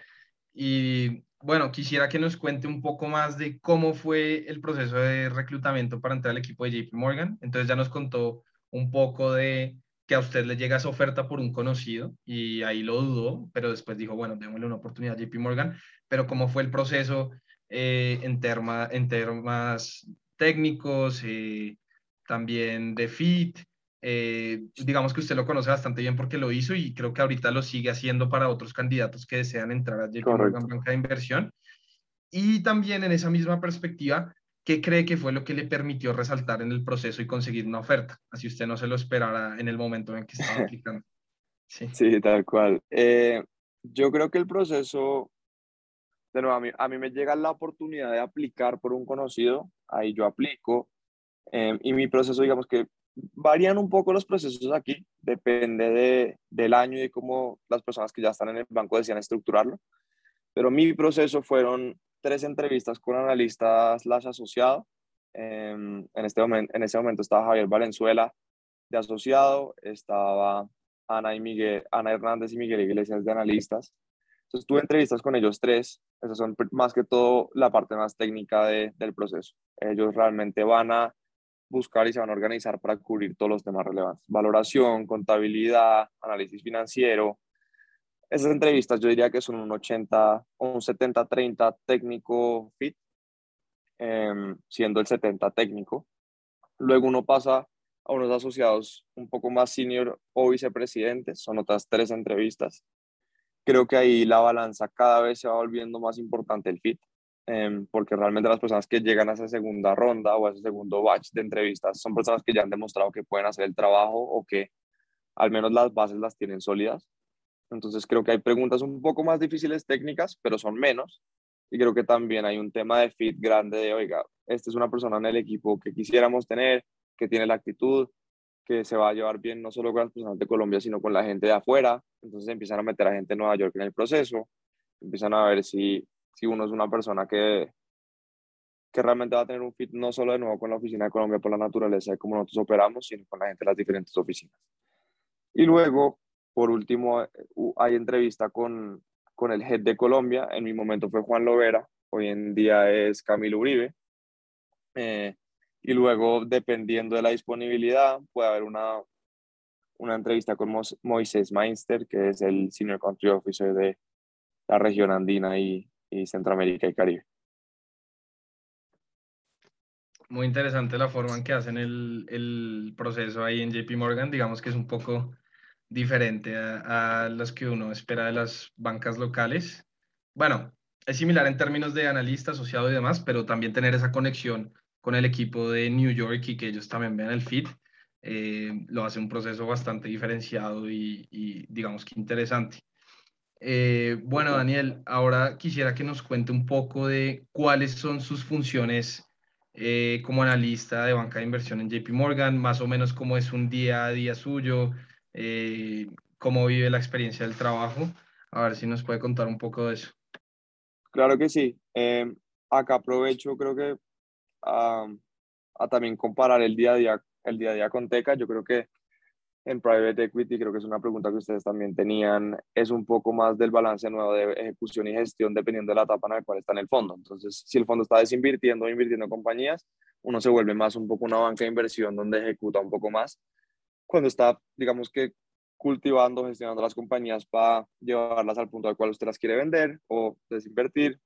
Y bueno, quisiera que nos cuente un poco más de cómo fue el proceso de reclutamiento para entrar al equipo de JP Morgan. Entonces ya nos contó un poco de que a usted le llega esa oferta por un conocido y ahí lo dudó, pero después dijo, bueno, démosle una oportunidad a JP Morgan, pero cómo fue el proceso eh, en, terma, temas técnicos, eh, también de fit, eh, digamos que usted lo conoce bastante bien porque lo hizo y creo que ahorita lo sigue haciendo para otros candidatos que desean entrar a JP Morgan Banca de Inversión. Y también en esa misma perspectiva, ¿qué cree que fue lo que le permitió resaltar en el proceso y conseguir una oferta? Así usted no se lo esperara en el momento en que estaba aplicando. Sí, sí tal cual. Eh, yo creo que el proceso, de nuevo, a mí, a mí me llega la oportunidad de aplicar por un conocido, ahí yo aplico, eh, y mi proceso, digamos que varían un poco los procesos aquí, depende de, del año y cómo las personas que ya están en el banco decían estructurarlo, pero mi proceso fueron tres entrevistas con analistas las asociado. en, este momento, en ese momento estaba Javier Valenzuela de asociado, estaba Ana, y Miguel, Ana Hernández y Miguel Iglesias de analistas. Entonces tuve entrevistas con ellos tres. Esas son más que todo la parte más técnica de, del proceso. Ellos realmente van a buscar y se van a organizar para cubrir todos los temas relevantes. Valoración, contabilidad, análisis financiero, esas entrevistas yo diría que son un 80 o un 70-30 técnico fit, em, siendo el 70 técnico. Luego uno pasa a unos asociados un poco más senior o vicepresidentes, son otras tres entrevistas. Creo que ahí la balanza cada vez se va volviendo más importante el fit, em, porque realmente las personas que llegan a esa segunda ronda o a ese segundo batch de entrevistas son personas que ya han demostrado que pueden hacer el trabajo o que al menos las bases las tienen sólidas. Entonces creo que hay preguntas un poco más difíciles técnicas, pero son menos. Y creo que también hay un tema de fit grande de, oiga, esta es una persona en el equipo que quisiéramos tener, que tiene la actitud, que se va a llevar bien no solo con las personas de Colombia, sino con la gente de afuera. Entonces empiezan a meter a gente de Nueva York en el proceso, empiezan a ver si, si uno es una persona que, que realmente va a tener un fit no solo de nuevo con la oficina de Colombia por la naturaleza de cómo nosotros operamos, sino con la gente de las diferentes oficinas. Y luego por último, eh, hay entrevista con, con el head de Colombia. En mi momento fue Juan Lovera, hoy en día es Camilo Uribe. Eh, y luego, dependiendo de la disponibilidad, puede haber una, una entrevista con Moisés Mainster, que es el Senior Country Officer de la región andina y, y Centroamérica y Caribe. Muy interesante la forma en que hacen el, el proceso ahí en JP Morgan. Digamos que es un poco diferente a, a las que uno espera de las bancas locales. Bueno, es similar en términos de analista, asociado y demás, pero también tener esa conexión con el equipo de New York y que ellos también vean el fit, eh, lo hace un proceso bastante diferenciado y, digamos que interesante. Eh, bueno, Daniel, ahora quisiera que nos cuente un poco de cuáles son sus funciones eh, como analista de banca de inversión en JP Morgan, más o menos cómo es un día a día suyo, eh, cómo vive la experiencia del trabajo. A ver si nos puede contar un poco de eso. Claro que sí. Eh, acá aprovecho, creo que a, también comparar el día a día, el día a día con Teca. Yo creo que en Private Equity, creo que es una pregunta que ustedes también tenían, es un poco más del balance nuevo de ejecución y gestión dependiendo de la etapa en la cual está en el fondo. Entonces, si el fondo está desinvirtiendo o invirtiendo en compañías, uno se vuelve más un poco una banca de inversión donde ejecuta un poco más cuando está, digamos que, cultivando, gestionando las compañías para llevarlas al punto al cual usted las quiere vender o desinvertir.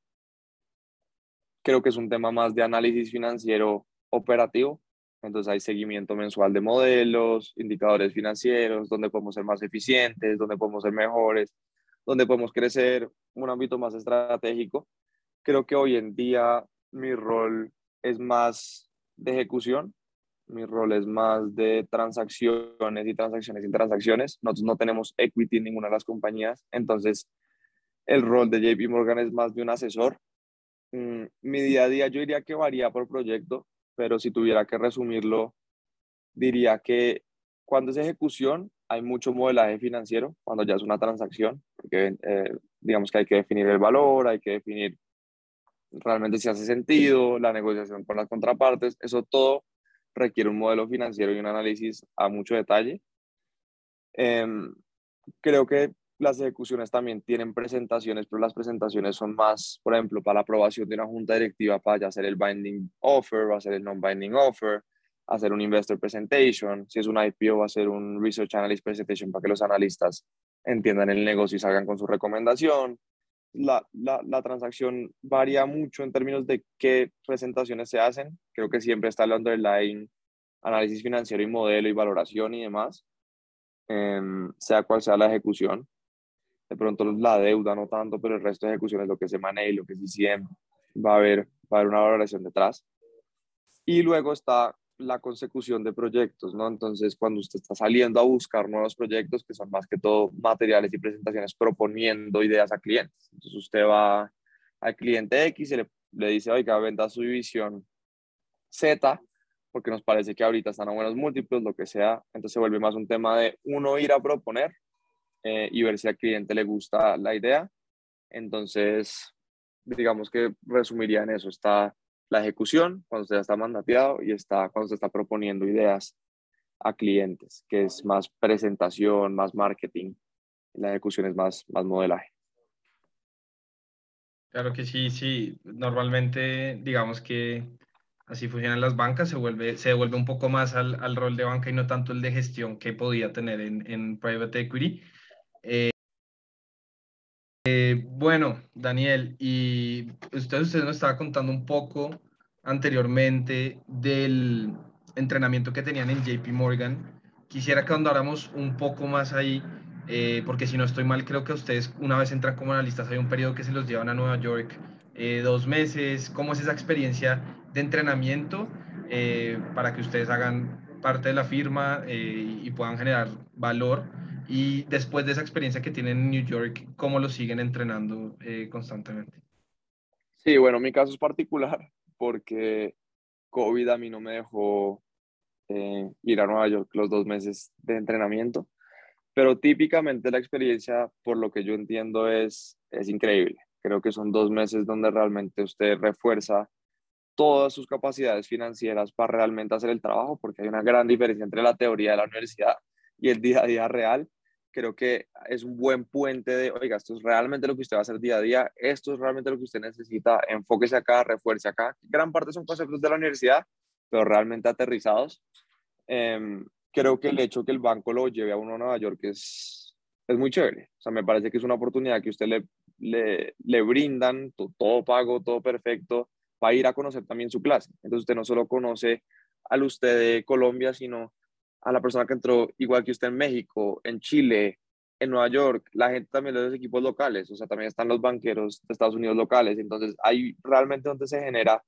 Creo que es un tema más de análisis financiero operativo. Entonces hay seguimiento mensual de modelos, indicadores financieros, donde podemos ser más eficientes, donde podemos ser mejores, donde podemos crecer, un ámbito más estratégico. Creo que hoy en día mi rol es más de ejecución, mi rol es más de transacciones y transacciones y transacciones. Nosotros no tenemos equity en ninguna de las compañías, entonces el rol de JP Morgan es más de un asesor. Mm, mi día a día yo diría que varía por proyecto, pero si tuviera que resumirlo, diría que cuando es ejecución hay mucho modelaje financiero, cuando ya es una transacción, porque eh, digamos que hay que definir el valor, hay que definir realmente si hace sentido, la negociación con las contrapartes, eso todo requiere un modelo financiero y un análisis a mucho detalle. Em, creo que las ejecuciones también tienen presentaciones, pero las presentaciones son más, por ejemplo, para la aprobación de una junta directiva para ya hacer el binding offer, va a ser el non-binding offer, hacer un investor presentation, si es un IPO va a ser un research analyst presentation para que los analistas entiendan el negocio y salgan con su recomendación la, la, transacción varía mucho en términos de qué presentaciones se hacen. Creo que siempre está el underlying, análisis financiero y modelo y valoración y demás, em, sea cual sea la ejecución. De pronto la deuda no tanto, pero el resto de ejecución es lo que se maneja y lo que sí siempre va a haber, va a haber una valoración detrás. Y luego está la consecución de proyectos, ¿no? Entonces, cuando usted está saliendo a buscar nuevos proyectos, que son más que todo materiales y presentaciones proponiendo ideas a clientes. Entonces, usted va al cliente X y le, le dice, oiga, venda su división Z, porque nos parece que ahorita están a buenos múltiplos, lo que sea. Entonces, se vuelve más un tema de uno ir a proponer eh, y ver si al cliente le gusta la idea. Entonces, digamos que resumiría en eso. Está la ejecución, cuando usted está mandateado, y está cuando se está proponiendo ideas a clientes, que es más presentación, más marketing. La ejecución es más, más modelaje. Claro que sí, sí. Normalmente, digamos que así funcionan las bancas, se vuelve, se devuelve un poco más al, al, rol de banca y no tanto el de gestión que podía tener en, en private equity. Eh, bueno, Daniel, y usted, usted nos estaba contando un poco anteriormente del entrenamiento que tenían en JP Morgan. Quisiera que andáramos un poco más ahí, eh, porque si no estoy mal, creo que ustedes una vez entran como analistas, hay un periodo que se los llevan a Nueva York, eh, dos meses. ¿Cómo es esa experiencia de entrenamiento para que ustedes hagan parte de la firma y puedan generar valor? Y después de esa experiencia que tienen en New York, ¿cómo lo siguen entrenando eh, constantemente? Sí, bueno, mi caso es particular porque COVID a mí no me dejó eh, ir a Nueva York los dos meses de entrenamiento, pero típicamente la experiencia, por lo que yo entiendo, es, es increíble. Creo que son dos meses donde realmente usted refuerza todas sus capacidades financieras para realmente hacer el trabajo, porque hay una gran diferencia entre la teoría de la universidad y el día a día real. Creo que es un buen puente de, oiga, esto es realmente lo que usted va a hacer día a día, esto es realmente lo que usted necesita, enfóquese acá, refuerce acá. Gran parte son conceptos de la universidad, pero realmente aterrizados. Em, creo que el hecho que el banco lo lleve a uno a Nueva York es, es muy chévere. O sea, me parece que es una oportunidad que usted le, le, le brindan, todo, todo pago, todo perfecto, va a ir a conocer también su clase. Entonces usted no solo conoce al usted de Colombia, sino a la persona que entró igual que usted en México, en Chile, en Nueva York, la gente también de los equipos locales, o sea, también están los banqueros de Estados Unidos locales, entonces hay realmente donde se genera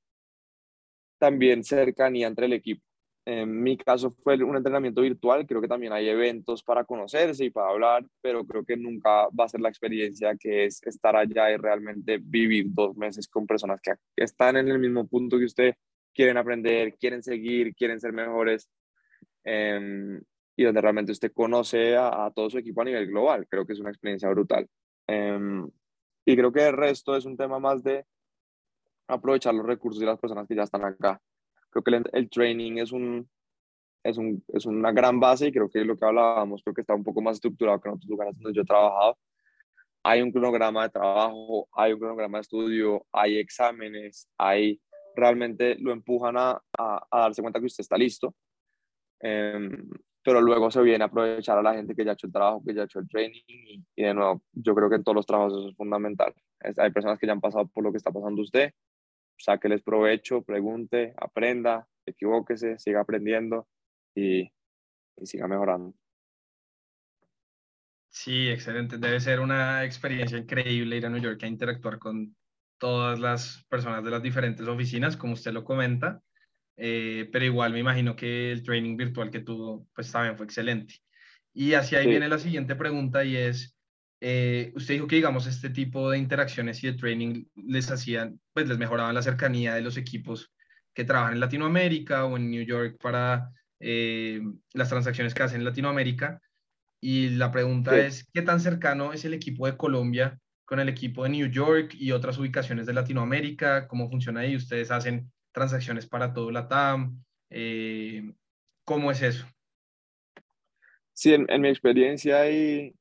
también cercanía entre el equipo. En mi caso fue un entrenamiento virtual, creo que también hay eventos para conocerse y para hablar, pero creo que nunca va a ser la experiencia que es estar allá y realmente vivir dos meses con personas que están en el mismo punto que usted, quieren aprender, quieren seguir, quieren ser mejores. Em, y donde realmente usted conoce a, todo su equipo a nivel global. Creo que es una experiencia brutal. Em, y creo que el resto es un tema más de aprovechar los recursos y las personas que ya están acá. Creo que el, training es, un, es, un, es una gran base y creo que lo que hablábamos, creo que está un poco más estructurado que en otros lugares donde yo he trabajado. Hay un cronograma de trabajo, hay un cronograma de estudio, hay exámenes, hay realmente lo empujan a, a, a darse cuenta que usted está listo Em, pero luego se viene a aprovechar a la gente que ya ha hecho el trabajo, que ya ha hecho el training y, de nuevo, yo creo que en todos los trabajos eso es fundamental. hay personas que ya han pasado por lo que está pasando usted, sáqueles provecho, pregunte, aprenda, equivóquese, siga aprendiendo y, y siga mejorando. Sí, excelente. Debe ser una experiencia increíble ir a New York a interactuar con todas las personas de las diferentes oficinas, como usted lo comenta. Eh, pero igual me imagino que el training virtual que tuvo, pues también fue excelente. Y hacia ahí viene la siguiente pregunta y es, eh, usted dijo que digamos este tipo de interacciones y de training les hacían, pues les mejoraban la cercanía de los equipos que trabajan en Latinoamérica o en New York para eh, las transacciones que hacen en Latinoamérica. Y la pregunta es, ¿qué tan cercano es el equipo de Colombia con el equipo de New York y otras ubicaciones de Latinoamérica? ¿Cómo funciona ahí? ¿Ustedes hacen transacciones para todo la TAM? Eh, ¿Cómo es eso? Sí, en, mi experiencia y,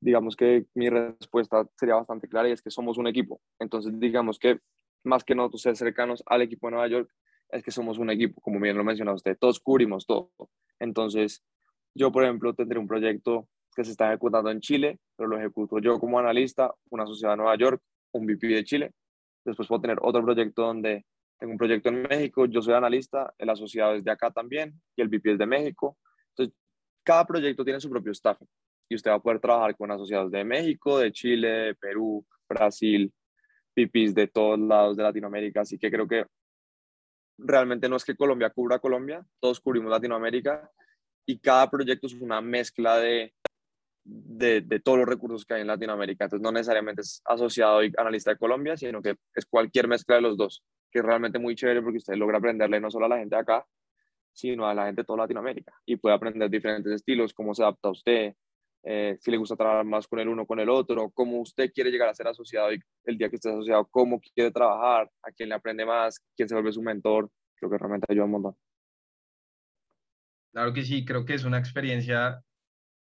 digamos que mi respuesta sería bastante clara y es que somos un equipo. Entonces, digamos que más que nosotros ser cercanos al equipo de Nueva York, es que somos un equipo, como bien lo mencionó usted, todos cubrimos todo. Entonces, yo, por ejemplo, tendré un proyecto que se está ejecutando en Chile, pero lo ejecuto yo como analista, una sociedad de Nueva York, un VP de Chile. Después puedo tener otro proyecto donde tengo un proyecto en México, yo soy analista, el asociado es de acá también y el VP es de México. Entonces, cada proyecto tiene su propio staff y usted va a poder trabajar con asociados de México, de Chile, de Perú, Brasil, VPs de todos lados de Latinoamérica. Así que creo que realmente no es que Colombia cubra Colombia, todos cubrimos Latinoamérica y cada proyecto es una mezcla de, de, de, todos los recursos que hay en Latinoamérica. Entonces, no necesariamente es asociado y analista de Colombia, sino que es cualquier mezcla de los dos que es realmente muy chévere porque usted logra aprenderle no solo a la gente de acá, sino a la gente de toda Latinoamérica y puede aprender diferentes estilos, cómo se adapta a usted, eh, si le gusta trabajar más con el uno con el otro, cómo usted quiere llegar a ser asociado y el día que esté asociado, cómo quiere trabajar, a quién le aprende más, quién se vuelve su mentor, creo que realmente ayuda un montón. Claro que sí, creo que es una experiencia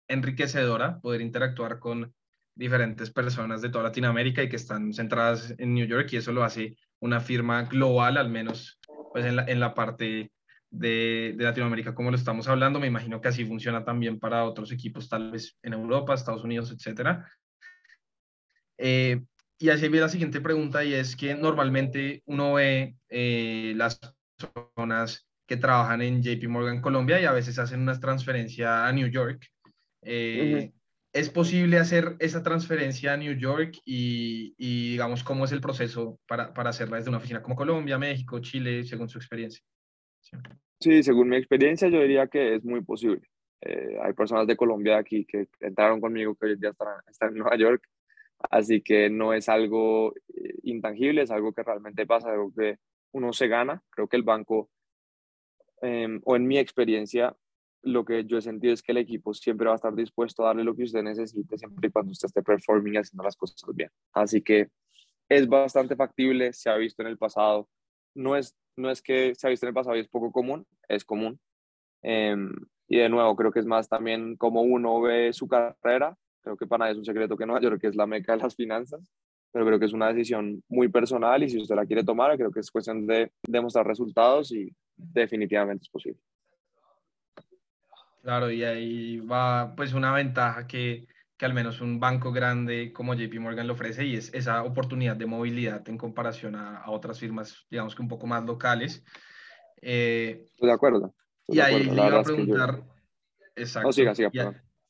enriquecedora poder interactuar con diferentes personas de toda Latinoamérica y que están centradas en New York y eso lo hace una firma global, al menos pues en la, en la parte de, de, Latinoamérica como lo estamos hablando. Me imagino que así funciona también para otros equipos, tal vez en Europa, Estados Unidos, etcétera. Eh, y así viene la siguiente pregunta y es que normalmente uno ve eh, las personas que trabajan en JP Morgan Colombia y a veces hacen una transferencia a New York. Eh, ¿Es posible hacer esa transferencia a New York y, y digamos, cómo es el proceso para, para, hacerla desde una oficina como Colombia, México, Chile, según su experiencia? Sí, según mi experiencia, yo diría que es muy posible. Eh, hay personas de Colombia aquí que entraron conmigo que hoy día están, en Nueva York, así que no es algo eh, intangible, es algo que realmente pasa, algo que uno se gana. Creo que el banco, eh, o en mi experiencia, lo que yo he sentido es que el equipo siempre va a estar dispuesto a darle lo que usted necesite siempre y cuando usted esté performing y haciendo las cosas bien. Así que es bastante factible, se ha visto en el pasado. No es, no es que se ha visto en el pasado y es poco común, es común. Em, y de nuevo, creo que es más también como uno ve su carrera. Creo que para nadie es un secreto que Nueva York es la meca de las finanzas, pero creo que es una decisión muy personal y si usted la quiere tomar, creo que es cuestión de demostrar resultados y definitivamente es posible. Claro, y ahí va pues una ventaja que, que al menos un banco grande como JP Morgan le ofrece y es esa oportunidad de movilidad en comparación a, a otras firmas, digamos que un poco más locales. Eh, Estoy de acuerdo. y ahí le iba a preguntar, exacto, siga, siga,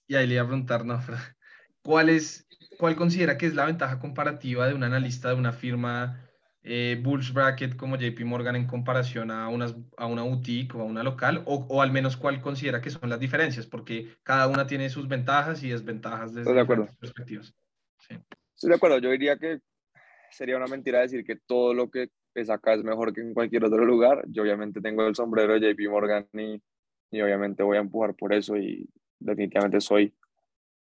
y, y, ahí le iba a preguntar, no, ¿cuál, es, ¿cuál considera que es la ventaja comparativa de un analista de una firma eh, Bulls Bracket como JP Morgan en comparación a, unas, a una boutique o a una local, o, o, al menos cuál considera que son las diferencias, porque cada una tiene sus ventajas y desventajas desde de acuerdo. perspectivas. Sí. Estoy de acuerdo, yo diría que sería una mentira decir que todo lo que es acá es mejor que en cualquier otro lugar. Yo obviamente tengo el sombrero de JP Morgan y, y obviamente voy a empujar por eso y definitivamente soy,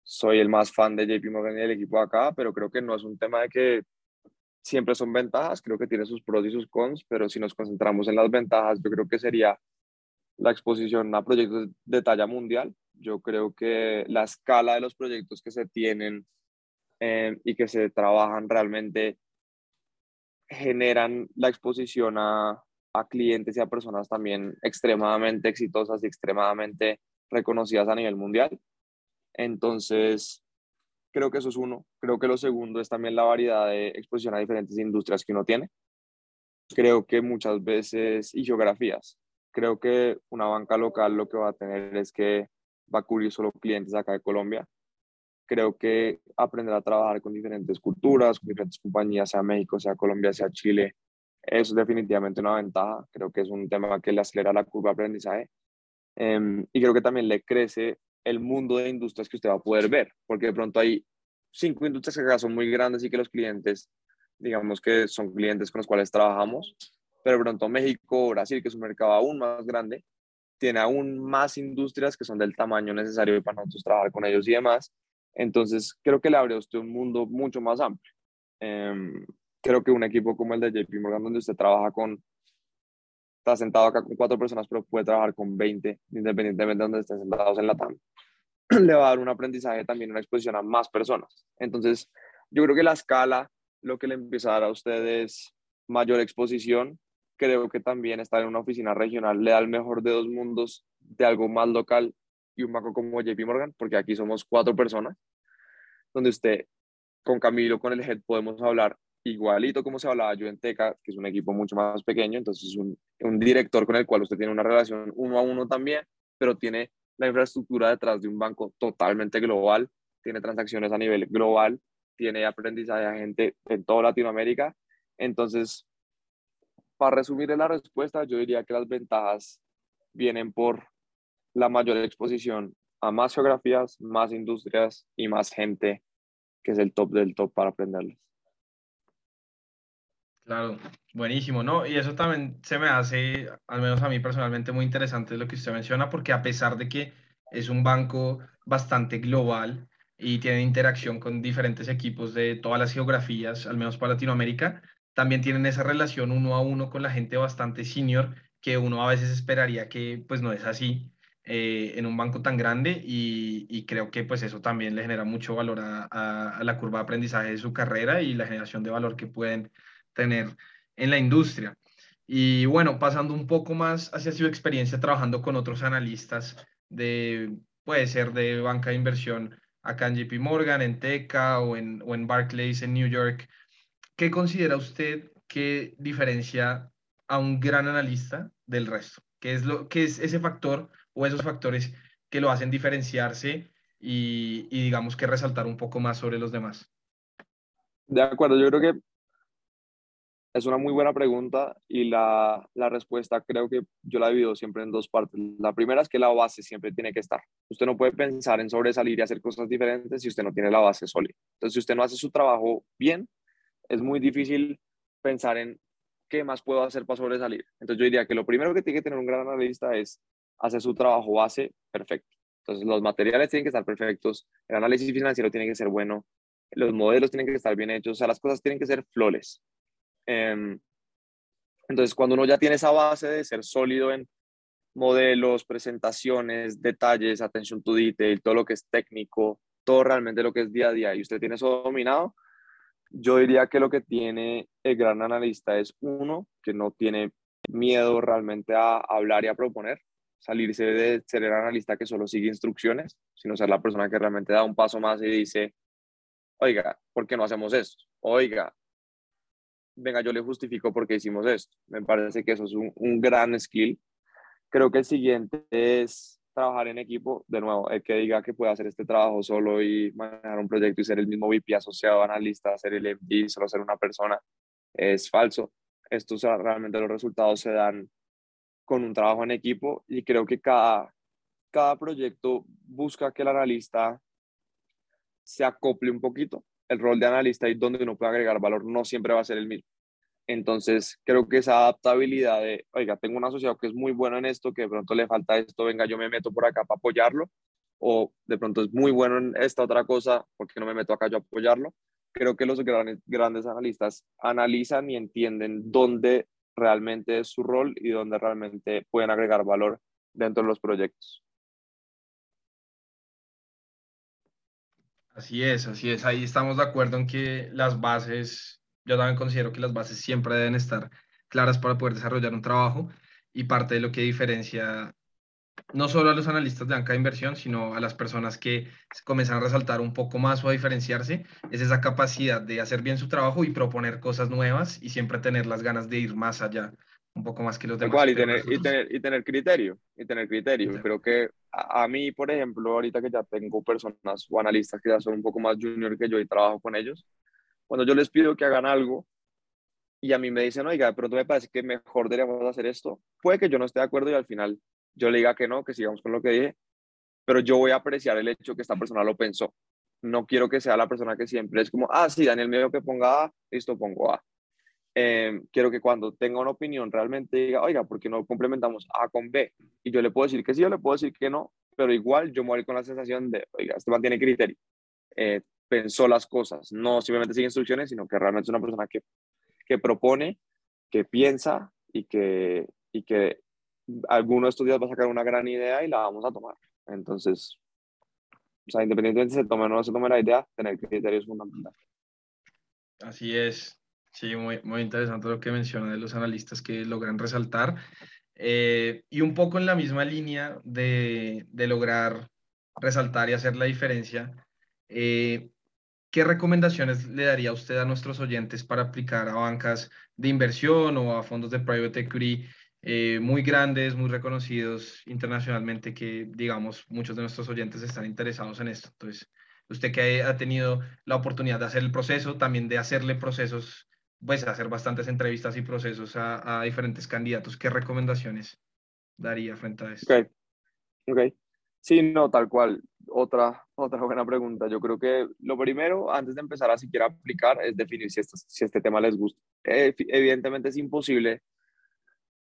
soy el más fan de JP Morgan y del equipo acá, pero creo que no es un tema de que siempre son ventajas, creo que tiene sus pros y sus cons, pero si nos concentramos en las ventajas, yo creo que sería la exposición a proyectos de talla mundial. Yo creo que la escala de los proyectos que se tienen eh, y que se trabajan realmente generan la exposición a, a clientes y a personas también extremadamente exitosas y extremadamente reconocidas a nivel mundial. Entonces, Creo que eso es uno. Creo que lo segundo es también la variedad de exposición a diferentes industrias que uno tiene. Creo que muchas veces, y geografías, creo que una banca local lo que va a tener es que va a cubrir solo clientes acá de Colombia. Creo que aprender a trabajar con diferentes culturas, con diferentes compañías, sea México, sea Colombia, sea Chile, eso es definitivamente una ventaja. Creo que es un tema que le acelera la curva de aprendizaje. Um, y creo que también le crece el mundo de industrias que usted va a poder ver, porque de pronto hay cinco industrias que acá son muy grandes y que los clientes, digamos que son clientes con los cuales trabajamos, pero de pronto México, Brasil, que es un mercado aún más grande, tiene aún más industrias que son del tamaño necesario para nosotros trabajar con ellos y demás. Entonces, creo que le abre a usted un mundo mucho más amplio. Um, creo que un equipo como el de JP Morgan, donde usted trabaja con sentado acá con cuatro personas, pero puede trabajar con 20, independientemente de donde estén sentados en la TAM, le va a dar un aprendizaje también, una exposición a más personas. Entonces, yo creo que la escala, lo que le empieza a dar a ustedes mayor exposición, creo que también estar en una oficina regional le da el mejor de dos mundos de algo más local y un banco como JP Morgan, porque aquí somos cuatro personas, donde usted con Camilo, con el head, podemos hablar igualito como se hablaba yo en Teca, que es un equipo mucho más pequeño, entonces es un, un, director con el cual usted tiene una relación uno a uno también, pero tiene la infraestructura detrás de un banco totalmente global, tiene transacciones a nivel global, tiene aprendizaje a gente en toda Latinoamérica. Entonces, para resumir la respuesta, yo diría que las ventajas vienen por la mayor exposición a más geografías, más industrias y más gente, que es el top del top para aprenderles. Claro, buenísimo, ¿no? Y eso también se me hace, al menos a mí personalmente, muy interesante lo que usted menciona, porque a pesar de que es un banco bastante global y tiene interacción con diferentes equipos de todas las geografías, al menos para Latinoamérica, también tienen esa relación uno a uno con la gente bastante senior que uno a veces esperaría que pues no es así eh, en un banco tan grande y, y, creo que pues eso también le genera mucho valor a, a, a la curva de aprendizaje de su carrera y la generación de valor que pueden tener en la industria. Y bueno, pasando un poco más hacia su experiencia trabajando con otros analistas de, puede ser de banca de inversión acá en JP Morgan, en Teca o en, o en Barclays en New York. ¿Qué considera usted que diferencia a un gran analista del resto? ¿Qué es, lo, qué es ese factor o esos factores que lo hacen diferenciarse y, y digamos que resaltar un poco más sobre los demás? De acuerdo, yo creo que es una muy buena pregunta y la, la, respuesta creo que yo la divido siempre en dos partes. La primera es que la base siempre tiene que estar. Usted no puede pensar en sobresalir y hacer cosas diferentes si usted no tiene la base sólida. Entonces, si usted no hace su trabajo bien, es muy difícil pensar en qué más puedo hacer para sobresalir. Entonces, yo diría que lo primero que tiene que tener un gran analista es hacer su trabajo base perfecto. Entonces, los materiales tienen que estar perfectos, el análisis financiero tiene que ser bueno, los modelos tienen que estar bien hechos, o sea, las cosas tienen que ser flores. Em, entonces, cuando uno ya tiene esa base de ser sólido en modelos, presentaciones, detalles, attention to detail, todo lo que es técnico, todo realmente lo que es día a día, y usted tiene eso dominado, yo diría que lo que tiene el gran analista es uno, que no tiene miedo realmente a hablar y a proponer, salirse de ser el analista que solo sigue instrucciones, sino ser la persona que realmente da un paso más y dice, oiga, ¿por qué no hacemos esto? Oiga, venga, yo le justifico por qué hicimos esto. Me parece que eso es un, un gran skill. Creo que el siguiente es trabajar en equipo. De nuevo, el que diga que puede hacer este trabajo solo y manejar un proyecto y ser el mismo VP asociado, analista, ser el MD, solo ser una persona, es falso. Estos realmente los resultados se dan con un trabajo en equipo y creo que cada, cada proyecto busca que el analista se acople un poquito el rol de analista y donde uno puede agregar valor no siempre va a ser el mismo. Entonces, creo que esa adaptabilidad de, oiga, tengo un asociado que es muy bueno en esto, que de pronto le falta esto, venga, yo me meto por acá para apoyarlo, o de pronto es muy bueno en esta otra cosa, porque no me meto acá yo a apoyarlo? Creo que los grandes, grandes analistas analizan y entienden dónde realmente es su rol y dónde realmente pueden agregar valor dentro de los proyectos. Así es, así es. Ahí estamos de acuerdo en que las bases, yo también considero que las bases siempre deben estar claras para poder desarrollar un trabajo y parte de lo que diferencia no solo a los analistas de banca de inversión, sino a las personas que comienzan a resaltar un poco más o a diferenciarse, es esa capacidad de hacer bien su trabajo y proponer cosas nuevas y siempre tener las ganas de ir más allá un poco más que los demás. y tener, y, tener, y tener criterio, y tener criterio. Creo que a, mí, por ejemplo, ahorita que ya tengo personas o analistas que ya son un poco más junior que yo y trabajo con ellos, cuando yo les pido que hagan algo y a mí me dicen, oiga, de pronto me parece que mejor deberíamos hacer esto, puede que yo no esté de acuerdo y al final yo le diga que no, que sigamos con lo que dije, pero yo voy a apreciar el hecho que esta persona lo pensó. No quiero que sea la persona que siempre es como, ah, sí, Daniel me dijo que ponga A, listo, pongo A. Em, quiero que cuando tenga una opinión realmente diga, oiga, ¿por qué no complementamos A con B? Y yo le puedo decir que sí, yo le puedo decir que no, pero igual yo me voy con la sensación de, oiga, este man tiene criterio, eh, pensó las cosas, no simplemente sigue instrucciones, sino que realmente es una persona que, que propone, que piensa y que, y que alguno de estos días va a sacar una gran idea y la vamos a tomar. Entonces, o sea, independientemente se tome o no se tome la idea, tener criterio es fundamental. Así es. Sí, muy, muy interesante lo que menciona de los analistas que logran resaltar. Eh, y un poco en la misma línea de, de lograr resaltar y hacer la diferencia, eh, ¿qué recomendaciones le daría usted a nuestros oyentes para aplicar a bancas de inversión o a fondos de private equity eh, muy grandes, muy reconocidos internacionalmente, que digamos muchos de nuestros oyentes están interesados en esto? Entonces, usted que ha tenido la oportunidad de hacer el proceso, también de hacerle procesos pues hacer bastantes entrevistas y procesos a, a, diferentes candidatos. ¿Qué recomendaciones daría frente a esto? Ok, ok. Sí, no, tal cual. Otra, otra buena pregunta. Yo creo que lo primero, antes de empezar a siquiera aplicar, es definir si, si este tema les gusta. evidentemente es imposible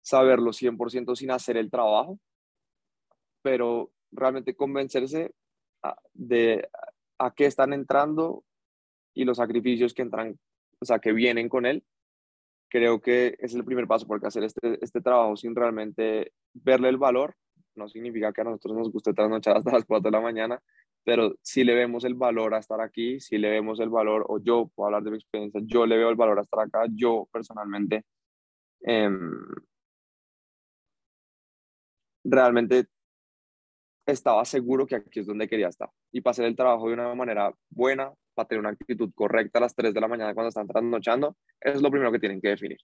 saberlo 100% sin hacer el trabajo, pero realmente convencerse de a qué están entrando y los sacrificios que entran o sea, que vienen con él, creo que es el primer paso, porque hacer este, este trabajo sin realmente verle el valor, no significa que a nosotros nos guste trasnochar hasta las 4 de la mañana, pero si le vemos el valor a estar aquí, si le vemos el valor, o yo puedo hablar de mi experiencia, yo le veo el valor a estar acá, yo personalmente, eh, realmente estaba seguro que aquí es donde quería estar y hacer el trabajo de una manera buena, para tener una actitud correcta a las 3 de la mañana cuando están trasnochando, es lo primero que tienen que definir.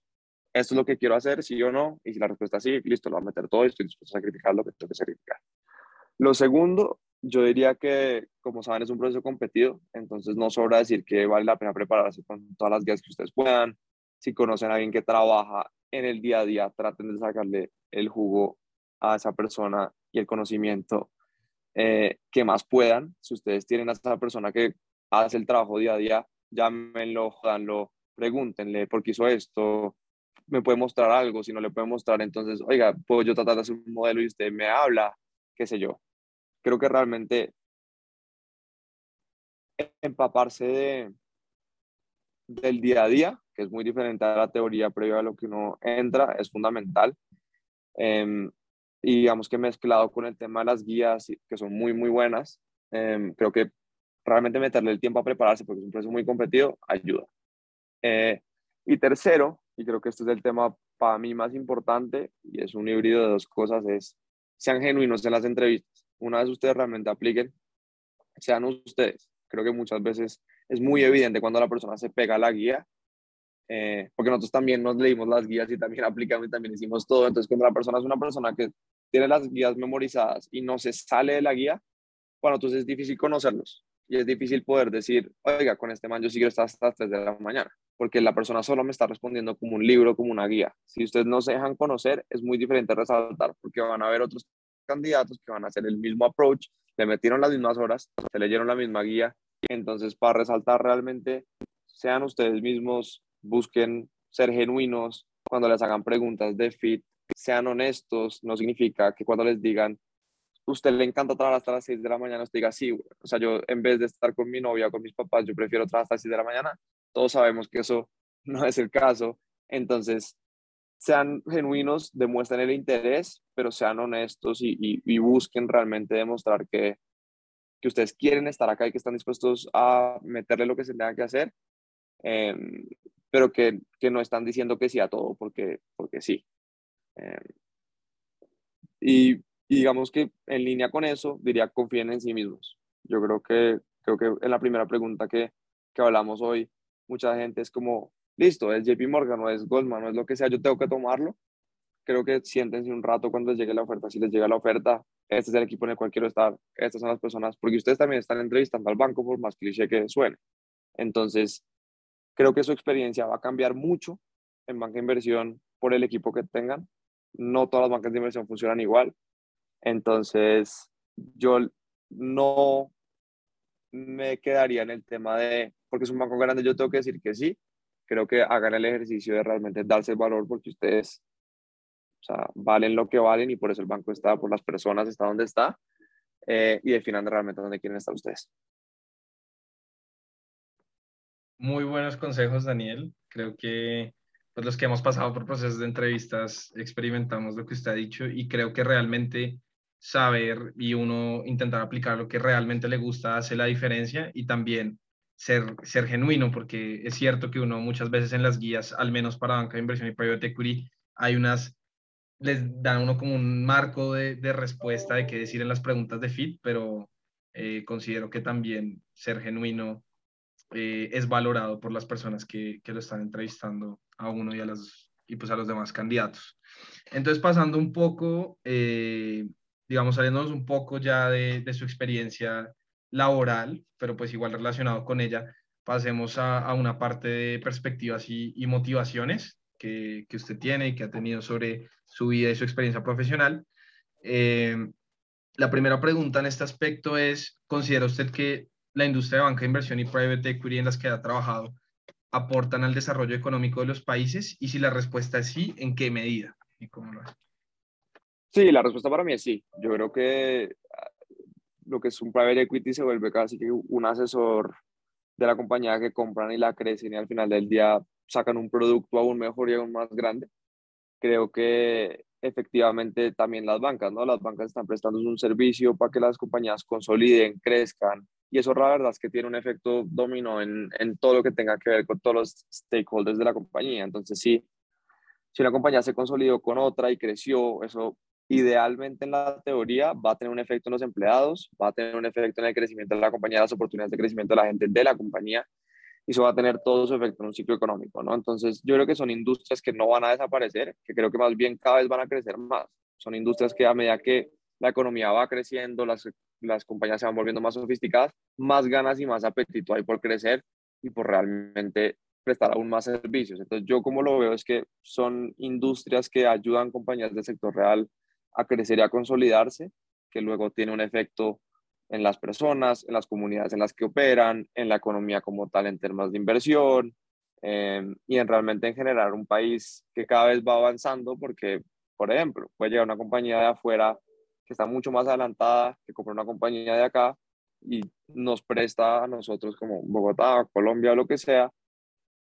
Esto es lo que quiero hacer, sí o no, y si la respuesta es sí, listo, lo voy a meter todo y estoy dispuesto a sacrificar lo que tengo que sacrificar. Lo segundo, yo diría que, como saben, es un proceso competido, entonces no sobra decir que vale la pena prepararse con todas las guías que ustedes puedan. Si conocen a alguien que trabaja en el día a día, traten de sacarle el jugo a esa persona y el conocimiento eh, que más puedan. Si ustedes tienen a esa persona que hace el trabajo día a día, llámenlo, jodanlo, pregúntenle por qué hizo esto, me puede mostrar algo, si no le puede mostrar, entonces, oiga, puedo yo tratar de hacer un modelo y usted me habla, qué sé yo. Creo que realmente empaparse de, del día a día, que es muy diferente a la teoría previa a lo que uno entra, es fundamental. Em, y digamos que mezclado con el tema de las guías, que son muy, muy buenas, em, creo que realmente meterle el tiempo a prepararse, porque es un proceso muy competido, ayuda. Eh, y tercero, y creo que este es el tema para mí más importante, y es un híbrido de dos cosas, es sean genuinos en las entrevistas. Una vez ustedes realmente apliquen, sean ustedes. Creo que muchas veces es muy evidente cuando la persona se pega a la guía, eh, porque nosotros también nos leímos las guías y también aplicamos y también hicimos todo. Entonces, cuando la persona es una persona que tiene las guías memorizadas y no se sale de la guía, bueno, entonces es difícil conocerlos y es difícil poder decir, oiga, con este man yo sigo hasta las 3 de la mañana, porque la persona solo me está respondiendo como un libro, como una guía. Si ustedes no se dejan conocer, es muy diferente resaltar, porque van a haber otros candidatos que van a hacer el mismo approach, le metieron las mismas horas, se leyeron la misma guía, entonces para resaltar realmente, sean ustedes mismos, busquen ser genuinos cuando les hagan preguntas de fit, sean honestos, no significa que cuando les digan, usted le encanta trabajar hasta las 6 de la mañana, usted diga, sí, o sea, yo en vez de estar con mi novia con mis papás, yo prefiero trabajar hasta las 6 de la mañana. Todos sabemos que eso no es el caso. Entonces, sean genuinos, demuestren el interés, pero sean honestos y, busquen realmente demostrar que, que ustedes quieren estar acá y que están dispuestos a meterle lo que se tenga que hacer, em, pero que, que, no están diciendo que sí a todo porque, porque sí. Em, y y digamos que en línea con eso, diría confíen en sí mismos. Yo creo que, creo que en la primera pregunta que, que hablamos hoy, mucha gente es como, listo, es JP Morgan, no es Goldman, no es lo que sea, yo tengo que tomarlo. Creo que siéntense un rato cuando les llegue la oferta. Si les llega la oferta, este es el equipo en el cual quiero estar, estas son las personas, porque ustedes también están entrevistando al banco, por más cliché que suene. Entonces, creo que su experiencia va a cambiar mucho en banca de inversión por el equipo que tengan. No todas las bancas de inversión funcionan igual. Entonces, yo no me quedaría en el tema de, porque es un banco grande, yo tengo que decir que sí. Creo que hagan el ejercicio de realmente darse el valor porque ustedes o valen lo que valen y por eso el banco está, por las personas está donde está eh, y definan realmente dónde quieren estar ustedes. Muy buenos consejos, Daniel. Creo que pues, los que hemos pasado por procesos de entrevistas experimentamos lo que usted ha dicho y creo que realmente saber y uno intentar aplicar lo que realmente le gusta hace la diferencia y también ser, ser genuino, porque es cierto que uno muchas veces en las guías, al menos para banca de inversión y private equity, hay unas, les dan uno como un marco de, de respuesta de qué decir en las preguntas de FIT, pero eh, considero que también ser genuino eh, es valorado por las personas que, que, lo están entrevistando a uno y a, las, y pues a los demás candidatos. Entonces, pasando un poco eh, digamos, saliéndonos un poco ya de, su experiencia laboral, pero pues igual relacionado con ella, pasemos a, una parte de perspectivas y, motivaciones que, usted tiene y que ha tenido sobre su vida y su experiencia profesional. Eh, la primera pregunta en este aspecto es, ¿considera usted que la industria de banca de inversión y private equity en las que ha trabajado aportan al desarrollo económico de los países? Y si la respuesta es sí, ¿en qué medida? ¿Y cómo lo hace? Sí, la respuesta para mí es sí. Yo creo que ah, lo que es un private equity se vuelve casi que un asesor de la compañía que compran y la crecen y al final del día sacan un producto aún mejor y aún más grande. Creo que efectivamente también las bancas, ¿no? Las bancas están prestando un servicio para que las compañías consoliden, crezcan y eso la verdad es que tiene un efecto dominó en, en todo lo que tenga que ver con todos los stakeholders de la compañía. Entonces sí, si una compañía se consolidó con otra y creció, eso idealmente en la teoría va a tener un efecto en los empleados, va a tener un efecto en el crecimiento de la compañía, las oportunidades de crecimiento de la gente de la compañía, y eso va a tener todo su efecto en un ciclo económico, ¿no? Entonces, yo creo que son industrias que no van a desaparecer, que creo que más bien cada vez van a crecer más. Son industrias que a medida que la economía va creciendo, las, las compañías se van volviendo más sofisticadas, más ganas y más apetito hay por crecer y por realmente prestar aún más servicios. Entonces, yo como lo veo es que son industrias que ayudan compañías del sector real a crecer y a consolidarse, que luego tiene un efecto en las personas, en las comunidades en las que operan, en la economía como tal en términos de inversión em, y en realmente en generar un país que cada vez va avanzando porque, por ejemplo, puede llegar una compañía de afuera que está mucho más adelantada, que compra una compañía de acá y nos presta a nosotros como Bogotá, Colombia o lo que sea,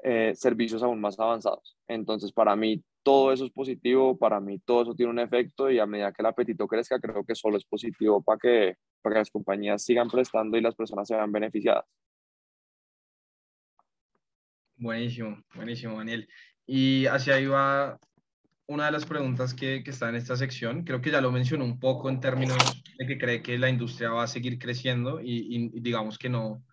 eh, servicios aún más avanzados. Entonces, para mí, todo eso es positivo, para mí todo eso tiene un efecto y a medida que el apetito crezca, creo que solo es positivo para que, para que las compañías sigan prestando y las personas se vean beneficiadas. Buenísimo, buenísimo, Daniel. Y hacia ahí va una de las preguntas que, que, está en esta sección. Creo que ya lo mencionó un poco en términos de que cree que la industria va a seguir creciendo y, y digamos que no,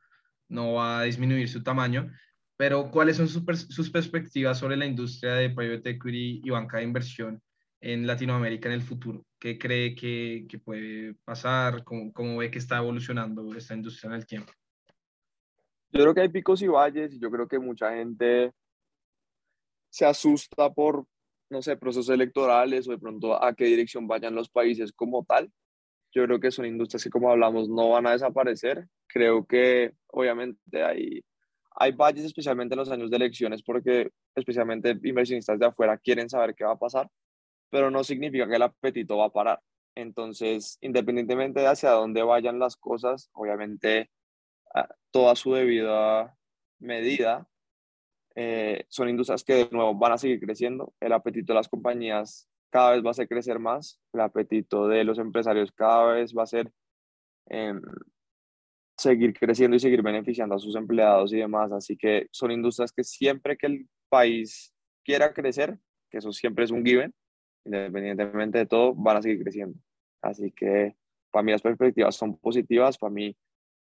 no va a disminuir su tamaño, pero ¿cuáles son sus, perspectivas sobre la industria de private equity y banca de inversión en Latinoamérica en el futuro? ¿Qué cree que, puede pasar? ¿Cómo, ¿Cómo, ve que está evolucionando esta industria en el tiempo? Yo creo que hay picos y valles y yo creo que mucha gente se asusta por, no sé, procesos electorales o de pronto a qué dirección vayan los países como tal. Yo creo que son industrias que, como hablamos, no van a desaparecer. Creo que obviamente hay hay valles especialmente en los años de elecciones porque especialmente inversionistas de afuera quieren saber qué va a pasar, pero no significa que el apetito va a parar. Entonces, independientemente de hacia dónde vayan las cosas, obviamente toda su debida medida, eh, son industrias que de nuevo van a seguir creciendo. El apetito de las compañías cada vez va a ser crecer más, el apetito de los empresarios cada vez va a ser em, seguir creciendo y seguir beneficiando a sus empleados y demás. Así que son industrias que siempre que el país quiera crecer, que eso siempre es un given, independientemente de todo, van a seguir creciendo. Así que para mí las perspectivas son positivas, para mí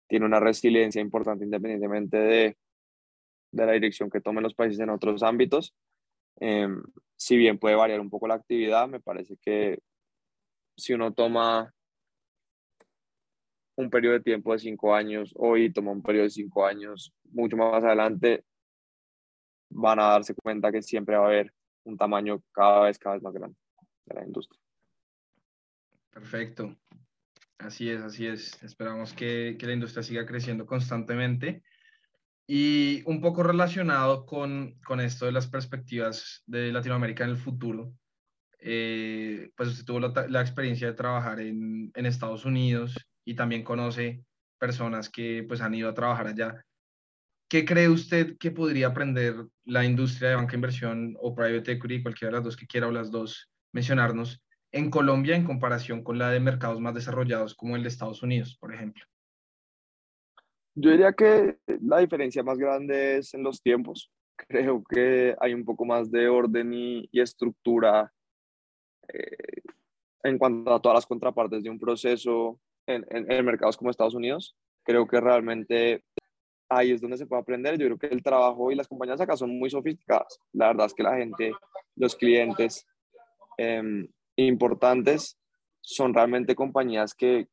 tiene una resiliencia importante independientemente de, de la dirección que tomen los países en otros ámbitos. Em, si bien puede variar un poco la actividad, me parece que si uno toma un periodo de tiempo de cinco años, hoy toma un periodo de cinco años, mucho más adelante van a darse cuenta que siempre va a haber un tamaño cada vez, cada vez más grande de la industria. Perfecto. Así es, así es. Esperamos que, que la industria siga creciendo constantemente. Y un poco relacionado con, con esto de las perspectivas de Latinoamérica en el futuro, eh, pues usted tuvo la, la, experiencia de trabajar en, en Estados Unidos y también conoce personas que pues han ido a trabajar allá. ¿Qué cree usted que podría aprender la industria de banca inversión o private equity, cualquiera de las dos que quiera o las dos mencionarnos, en Colombia en comparación con la de mercados más desarrollados como el de Estados Unidos, por ejemplo? Yo diría que la diferencia más grande es en los tiempos. Creo que hay un poco más de orden y, estructura eh, en cuanto a todas las contrapartes de un proceso en, en, mercados como Estados Unidos. Creo que realmente ahí es donde se puede aprender. Yo creo que el trabajo y las compañías acá son muy sofisticadas. La verdad es que la gente, los clientes em, importantes son realmente compañías que,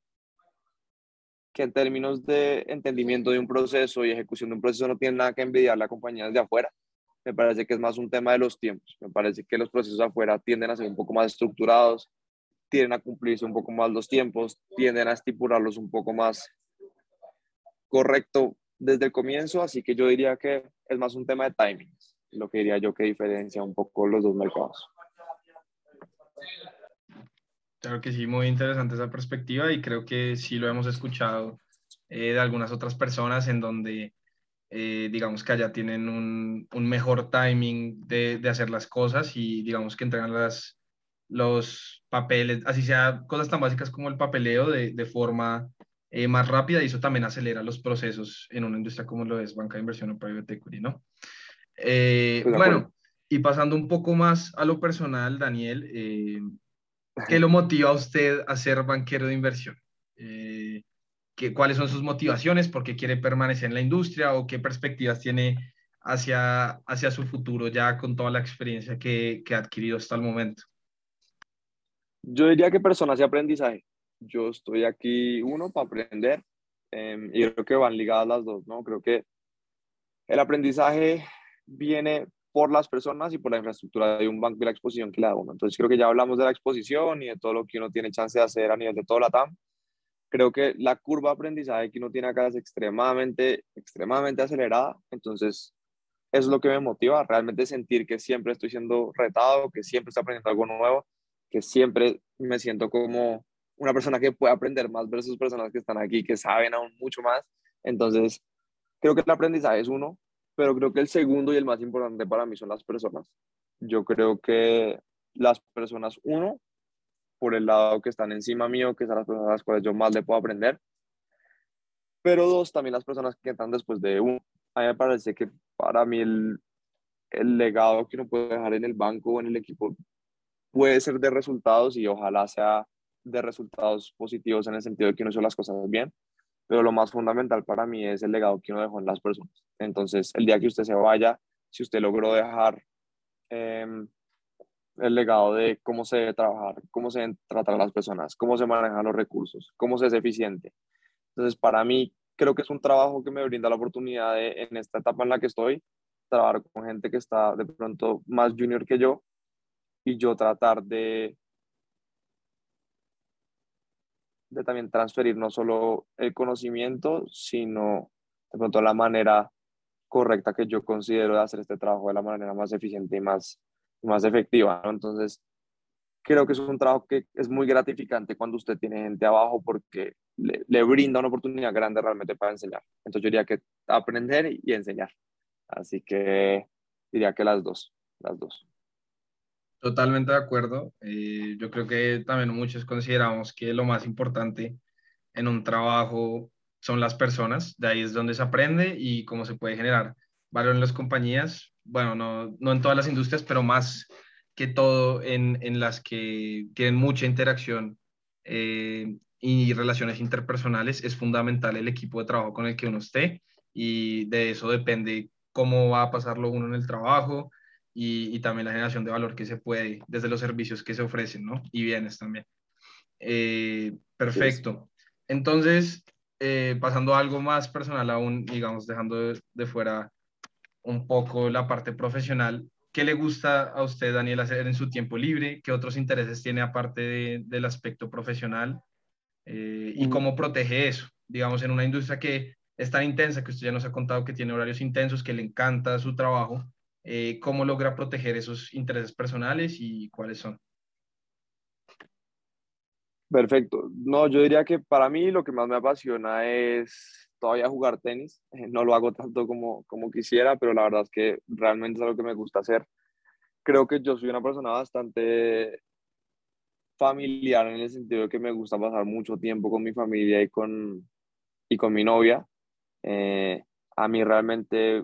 que en términos de entendimiento de un proceso y ejecución de un proceso no tienen nada que envidiar a compañías de afuera. Me parece que es más un tema de los tiempos. Me parece que los procesos afuera tienden a ser un poco más estructurados, tienden a cumplirse un poco más los tiempos, tienden a estipularlos un poco más correcto desde el comienzo, así que yo diría que es más un tema de timing, lo que diría yo que diferencia un poco los dos mercados. Claro que sí, muy interesante esa perspectiva y creo que sí lo hemos escuchado eh, de algunas otras personas en donde eh, digamos que allá tienen un, un mejor timing de, de, hacer las cosas y digamos que entregan las, los papeles, así sea cosas tan básicas como el papeleo de, de forma eh, más rápida y eso también acelera los procesos en una industria como lo es banca de inversión o private equity, ¿no? Eh, bueno, y pasando un poco más a lo personal, Daniel, eh, ¿qué lo motiva a usted a ser banquero de inversión? Eh, ¿Cuáles son sus motivaciones? ¿Por qué quiere permanecer en la industria? ¿O qué perspectivas tiene hacia, hacia su futuro ya con toda la experiencia que, que ha adquirido hasta el momento? Yo diría que personas y aprendizaje. Yo estoy aquí, uno, para aprender, em, y creo que van ligadas las dos, ¿no? Creo que el aprendizaje viene por las personas y por la infraestructura de un banco y la exposición que le da uno. Entonces creo que ya hablamos de la exposición y de todo lo que uno tiene chance de hacer a nivel de todo la TAM. Creo que la curva de aprendizaje que uno tiene acá es extremadamente, extremadamente acelerada. Entonces es lo que me motiva, realmente sentir que siempre estoy siendo retado, que siempre estoy aprendiendo algo nuevo, que siempre me siento como una persona que puede aprender más versus personas que están aquí que saben aún mucho más. Entonces, creo que el aprendizaje es uno, pero creo que el segundo y el más importante para mí son las personas. Yo creo que las personas, uno, por el lado que están encima mío, que son las personas a las cuales yo más le puedo aprender, pero dos, también las personas que están después de uno. A mí me parece que para mí el, el legado que uno puede dejar en el banco o en el equipo puede ser de resultados y ojalá sea de resultados positivos en el sentido de que uno hizo las cosas bien, pero lo más fundamental para mí es el legado que uno dejó en las personas. Entonces, el día que usted se vaya, si usted logró dejar em, el legado de cómo se debe trabajar, cómo se deben tratar a las personas, cómo se manejan los recursos, cómo se es eficiente. Entonces, para mí, creo que es un trabajo que me brinda la oportunidad de, en esta etapa en la que estoy, trabajar con gente que está de pronto más junior que yo y yo tratar de, de también transferir no solo el conocimiento, sino de pronto la manera correcta que yo considero de hacer este trabajo de la manera más eficiente y más, más efectiva. Entonces, creo que es un trabajo que es muy gratificante cuando usted tiene gente abajo porque le, le, brinda una oportunidad grande realmente para enseñar. Entonces yo diría que aprender y enseñar. Así que diría que las dos, las dos. Totalmente de acuerdo. Eh, yo creo que también muchos consideramos que lo más importante en un trabajo son las personas. De ahí es donde se aprende y cómo se puede generar valor en las compañías. Bueno, no, no en todas las industrias, pero más que todo en, en las que tienen mucha interacción eh, y relaciones interpersonales. Es fundamental el equipo de trabajo con el que uno esté y de eso depende cómo va a pasarlo uno en el trabajo, y, también la generación de valor que se puede desde los servicios que se ofrecen, ¿no? Y bienes también. Eh, perfecto. Entonces, eh, pasando a algo más personal aún, digamos, dejando de, fuera un poco la parte profesional, ¿qué le gusta a usted, Daniel, hacer en su tiempo libre? ¿Qué otros intereses tiene aparte del aspecto profesional? Eh, ¿Y mm. cómo protege eso? Digamos, en una industria que es tan intensa, que usted ya nos ha contado que tiene horarios intensos, que le encanta su trabajo, eh, cómo logra proteger esos intereses personales y cuáles son. Perfecto. No, yo diría que para mí lo que más me apasiona es todavía jugar tenis. No lo hago tanto como, como quisiera, pero la verdad es que realmente es algo que me gusta hacer. Creo que yo soy una persona bastante familiar en el sentido de que me gusta pasar mucho tiempo con mi familia y con, y con mi novia. Eh, a mí realmente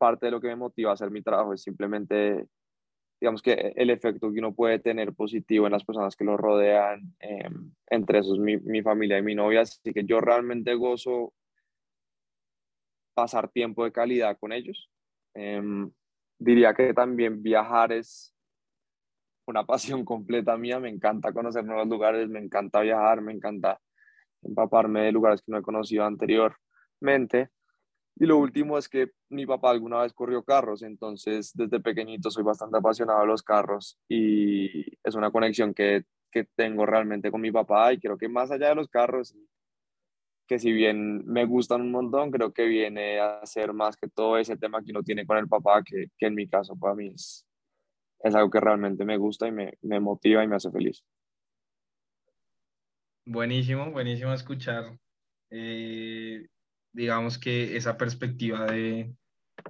parte de lo que me motiva a hacer mi trabajo es simplemente, digamos que el efecto que uno puede tener positivo en las personas que lo rodean, em, entre esos mi, mi, familia y mi novia, así que yo realmente gozo pasar tiempo de calidad con ellos. Em, diría que también viajar es una pasión completa mía, me encanta conocer nuevos lugares, me encanta viajar, me encanta empaparme de lugares que no he conocido anteriormente. Y lo último es que mi papá alguna vez corrió carros, entonces desde pequeñito soy bastante apasionado de los carros y es una conexión que, que tengo realmente con mi papá y creo que más allá de los carros, que si bien me gustan un montón, creo que viene a ser más que todo ese tema que uno tiene con el papá, que, que en mi caso para mí es, es algo que realmente me gusta y me, me motiva y me hace feliz. Buenísimo, buenísimo escuchar. Eh, digamos que esa perspectiva de,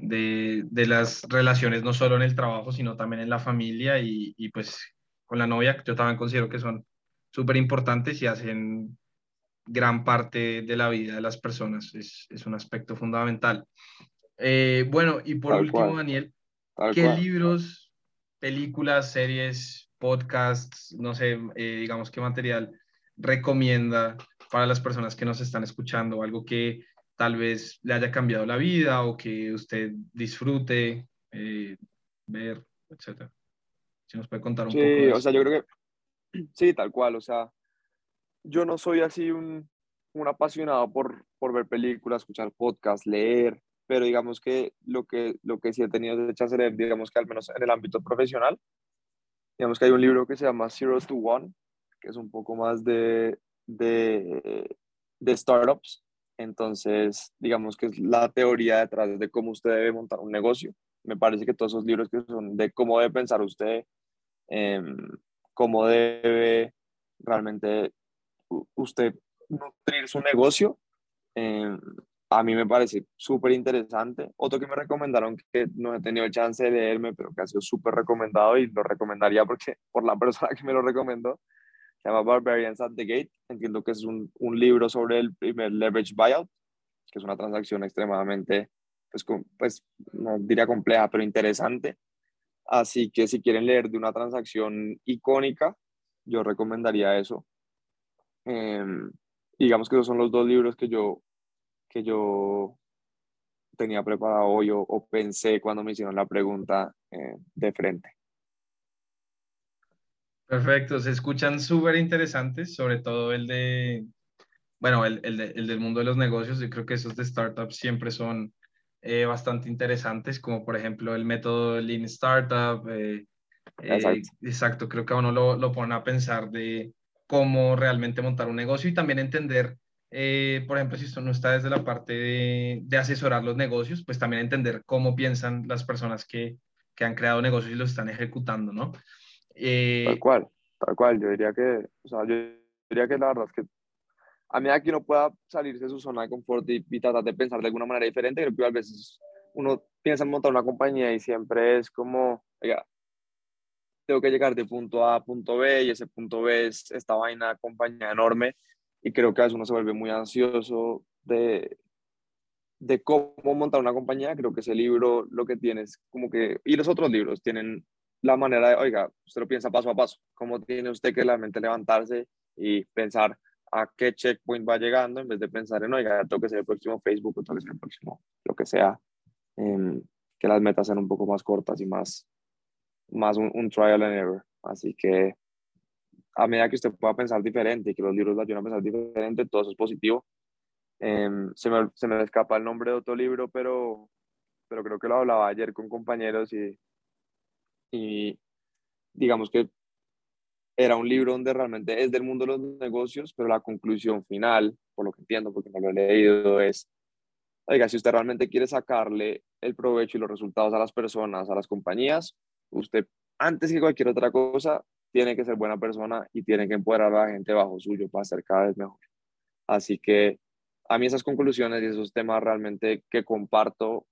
de, de, las relaciones no solo en el trabajo, sino también en la familia y, y pues con la novia, que yo también considero que son súper importantes y hacen gran parte de la vida de las personas. Es, es un aspecto fundamental. Eh, bueno, y por último, Daniel, ¿qué libros películas, series, podcasts, no sé, eh, digamos qué material recomienda para las personas que nos están escuchando, algo que tal vez le haya cambiado la vida o que usted disfrute eh, ver, etcétera. Si nos puede contar un poco. Sí, o sea, yo creo que sí, tal cual, o sea, yo no soy así un, un apasionado por, por ver películas, escuchar podcasts, leer, pero digamos que lo que, lo que sí he tenido de chance de leer, digamos que al menos en el ámbito profesional, digamos que hay un libro que se llama Zero to One, que es un poco más de, de, de startups. Entonces, digamos que es la teoría detrás de cómo usted debe montar un negocio. Me parece que todos esos libros que son de cómo debe pensar usted, eh, cómo debe realmente usted nutrir su negocio, eh, a mí me parece súper interesante. Otro que me recomendaron que no he tenido chance de leerme, pero que ha sido súper recomendado y lo recomendaría porque por la persona que me lo recomendó, se llama Barbarians at the Gate. Entiendo que es un, un libro sobre el primer leverage buyout, que es una transacción extremadamente, pues, pues no diría compleja, pero interesante. Así que si quieren leer de una transacción icónica, yo recomendaría eso. Eh, digamos que esos son los dos libros que yo, que yo tenía preparado hoy o, pensé cuando me hicieron la pregunta eh, de frente. Perfecto, se escuchan súper interesantes, sobre todo el de, bueno, el, el, el, del mundo de los negocios. Yo creo que esos de startups siempre son eh, bastante interesantes, como por ejemplo el método Lean Startup. Eh, exacto. exacto. creo que a uno lo, lo pone a pensar de cómo realmente montar un negocio y también entender, eh, por ejemplo, si esto no está desde la parte de, de, asesorar los negocios, pues también entender cómo piensan las personas que, que han creado negocios y los están ejecutando, ¿no? Eh, tal cual, tal cual. Yo diría que, o sea, yo diría que la verdad es que a medida que uno pueda salirse de su zona de confort y, y tratar de pensar de alguna manera diferente, creo que a veces uno piensa en montar una compañía y siempre es como, oiga, tengo que llegar de punto A a punto B y ese punto B es esta vaina, compañía enorme y creo que a veces uno se vuelve muy ansioso de, de cómo montar una compañía. Creo que ese libro lo que tiene es como que, y los otros libros tienen la manera de, oiga, usted lo piensa paso a paso, cómo tiene usted que realmente levantarse y pensar a qué checkpoint va llegando en vez de pensar en, oiga, tengo que ser el próximo Facebook o tengo que ser el próximo, lo que sea, em, que las metas sean un poco más cortas y más, más un, trial and error. Así que a medida que usted pueda pensar diferente y que los libros lo ayuden a pensar diferente, todo eso es positivo. Em, se, me, se me escapa el nombre de otro libro, pero, pero creo que lo hablaba ayer con compañeros y, y digamos que era un libro donde realmente es del mundo de los negocios, pero la conclusión final, por lo que entiendo, porque no lo he leído, es, oiga, si usted realmente quiere sacarle el provecho y los resultados a las personas, a las compañías, usted, antes que cualquier otra cosa, tiene que ser buena persona y tiene que empoderar a la gente bajo suyo para ser cada vez mejor. Así que a mí esas conclusiones y esos temas realmente que comparto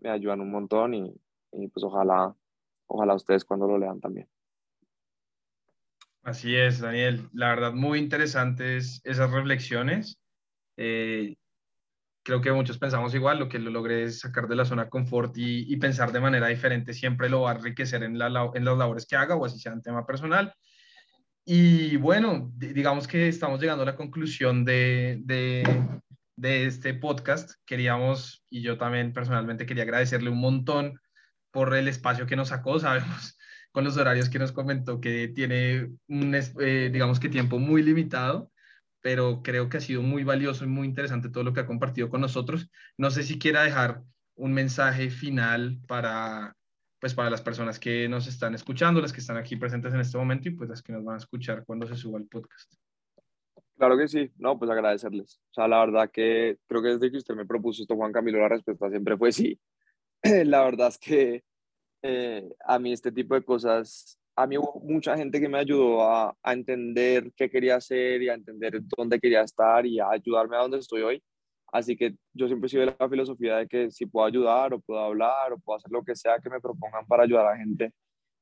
me ayudan un montón y, y pues ojalá, ojalá ustedes cuando lo lean también. Así es, Daniel. La verdad, muy interesantes esas reflexiones. Eh, creo que muchos pensamos igual, lo que lo logré es sacar de la zona confort y, pensar de manera diferente siempre lo va a enriquecer en, la, en las labores que haga o así sea en tema personal. Y bueno, digamos que estamos llegando a la conclusión de, de, de, este podcast. Queríamos, y yo también personalmente quería agradecerle un montón por el espacio que nos sacó. Sabemos con los horarios que nos comentó que tiene, un, eh, digamos que tiempo muy limitado pero creo que ha sido muy valioso y muy interesante todo lo que ha compartido con nosotros. No sé si quiera dejar un mensaje final para, pues para las personas que nos están escuchando, las que están aquí presentes en este momento y pues las que nos van a escuchar cuando se suba el podcast. Claro que sí, no, pues agradecerles. O sea, la verdad que creo que desde que usted me propuso esto, Juan Camilo, la respuesta siempre fue sí. la verdad es que eh, a mí este tipo de cosas a mí hubo mucha gente que me ayudó a, a, entender qué quería hacer y a entender dónde quería estar y a ayudarme a donde estoy hoy. Así que yo siempre de la filosofía de que si puedo ayudar o puedo hablar o puedo hacer lo que sea que me propongan para ayudar a la gente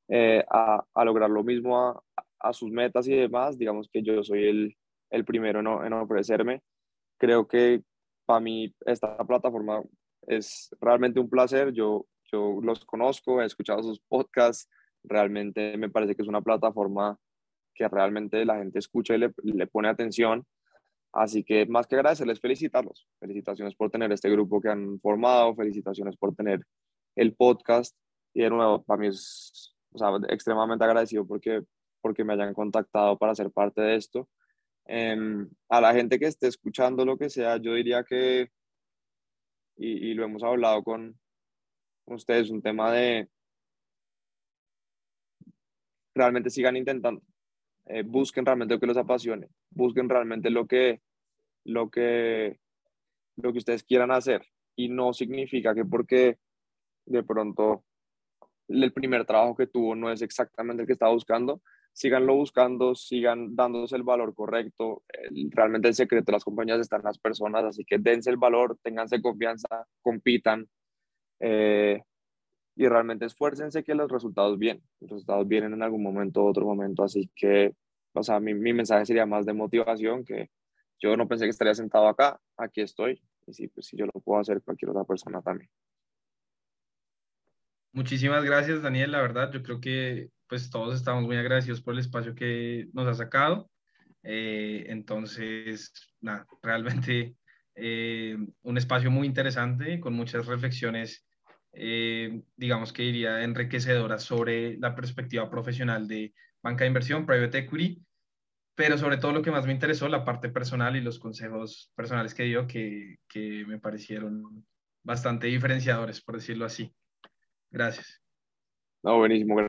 eh, a, a, lograr lo mismo a, a, sus metas y demás, digamos que yo soy el, el primero en, en ofrecerme. Creo que para mí esta plataforma es realmente un placer. Yo, yo los conozco, he escuchado sus podcasts, Realmente me parece que es una plataforma que realmente la gente escucha y le, le pone atención. Así que más que agradecerles, felicitarlos. Felicitaciones por tener este grupo que han formado, felicitaciones por tener el podcast. Y de nuevo, para mí es o sea, extremadamente agradecido porque, porque me hayan contactado para ser parte de esto. Em, a la gente que esté escuchando lo que sea, yo diría que, y, lo hemos hablado con, con ustedes, un tema de realmente sigan intentando, eh, busquen realmente lo que los apasione, busquen realmente lo que, lo que, lo que ustedes quieran hacer. Y no significa que porque de pronto el primer trabajo que tuvo no es exactamente el que estaba buscando, síganlo buscando, sigan dándose el valor correcto. realmente el secreto de las compañías está en las personas, así que dense el valor, ténganse confianza, compitan eh, y realmente esfuércense que los resultados vienen. Los resultados vienen en algún momento otro momento, así que, o sea, mi, mi mensaje sería más de motivación que yo no pensé que estaría sentado acá, aquí estoy, y si, pues, si yo lo puedo hacer, cualquier otra persona también. Muchísimas gracias, Daniel. La verdad, yo creo que pues todos estamos muy agradecidos por el espacio que nos ha sacado. Eh, entonces, nada, realmente eh, un espacio muy interesante con muchas reflexiones, eh, digamos que diría enriquecedoras sobre la perspectiva profesional de banca de inversión, private equity, pero sobre todo lo que más me interesó, la parte personal y los consejos personales que dio, que, que me parecieron bastante diferenciadores, por decirlo así. Gracias. No, buenísimo.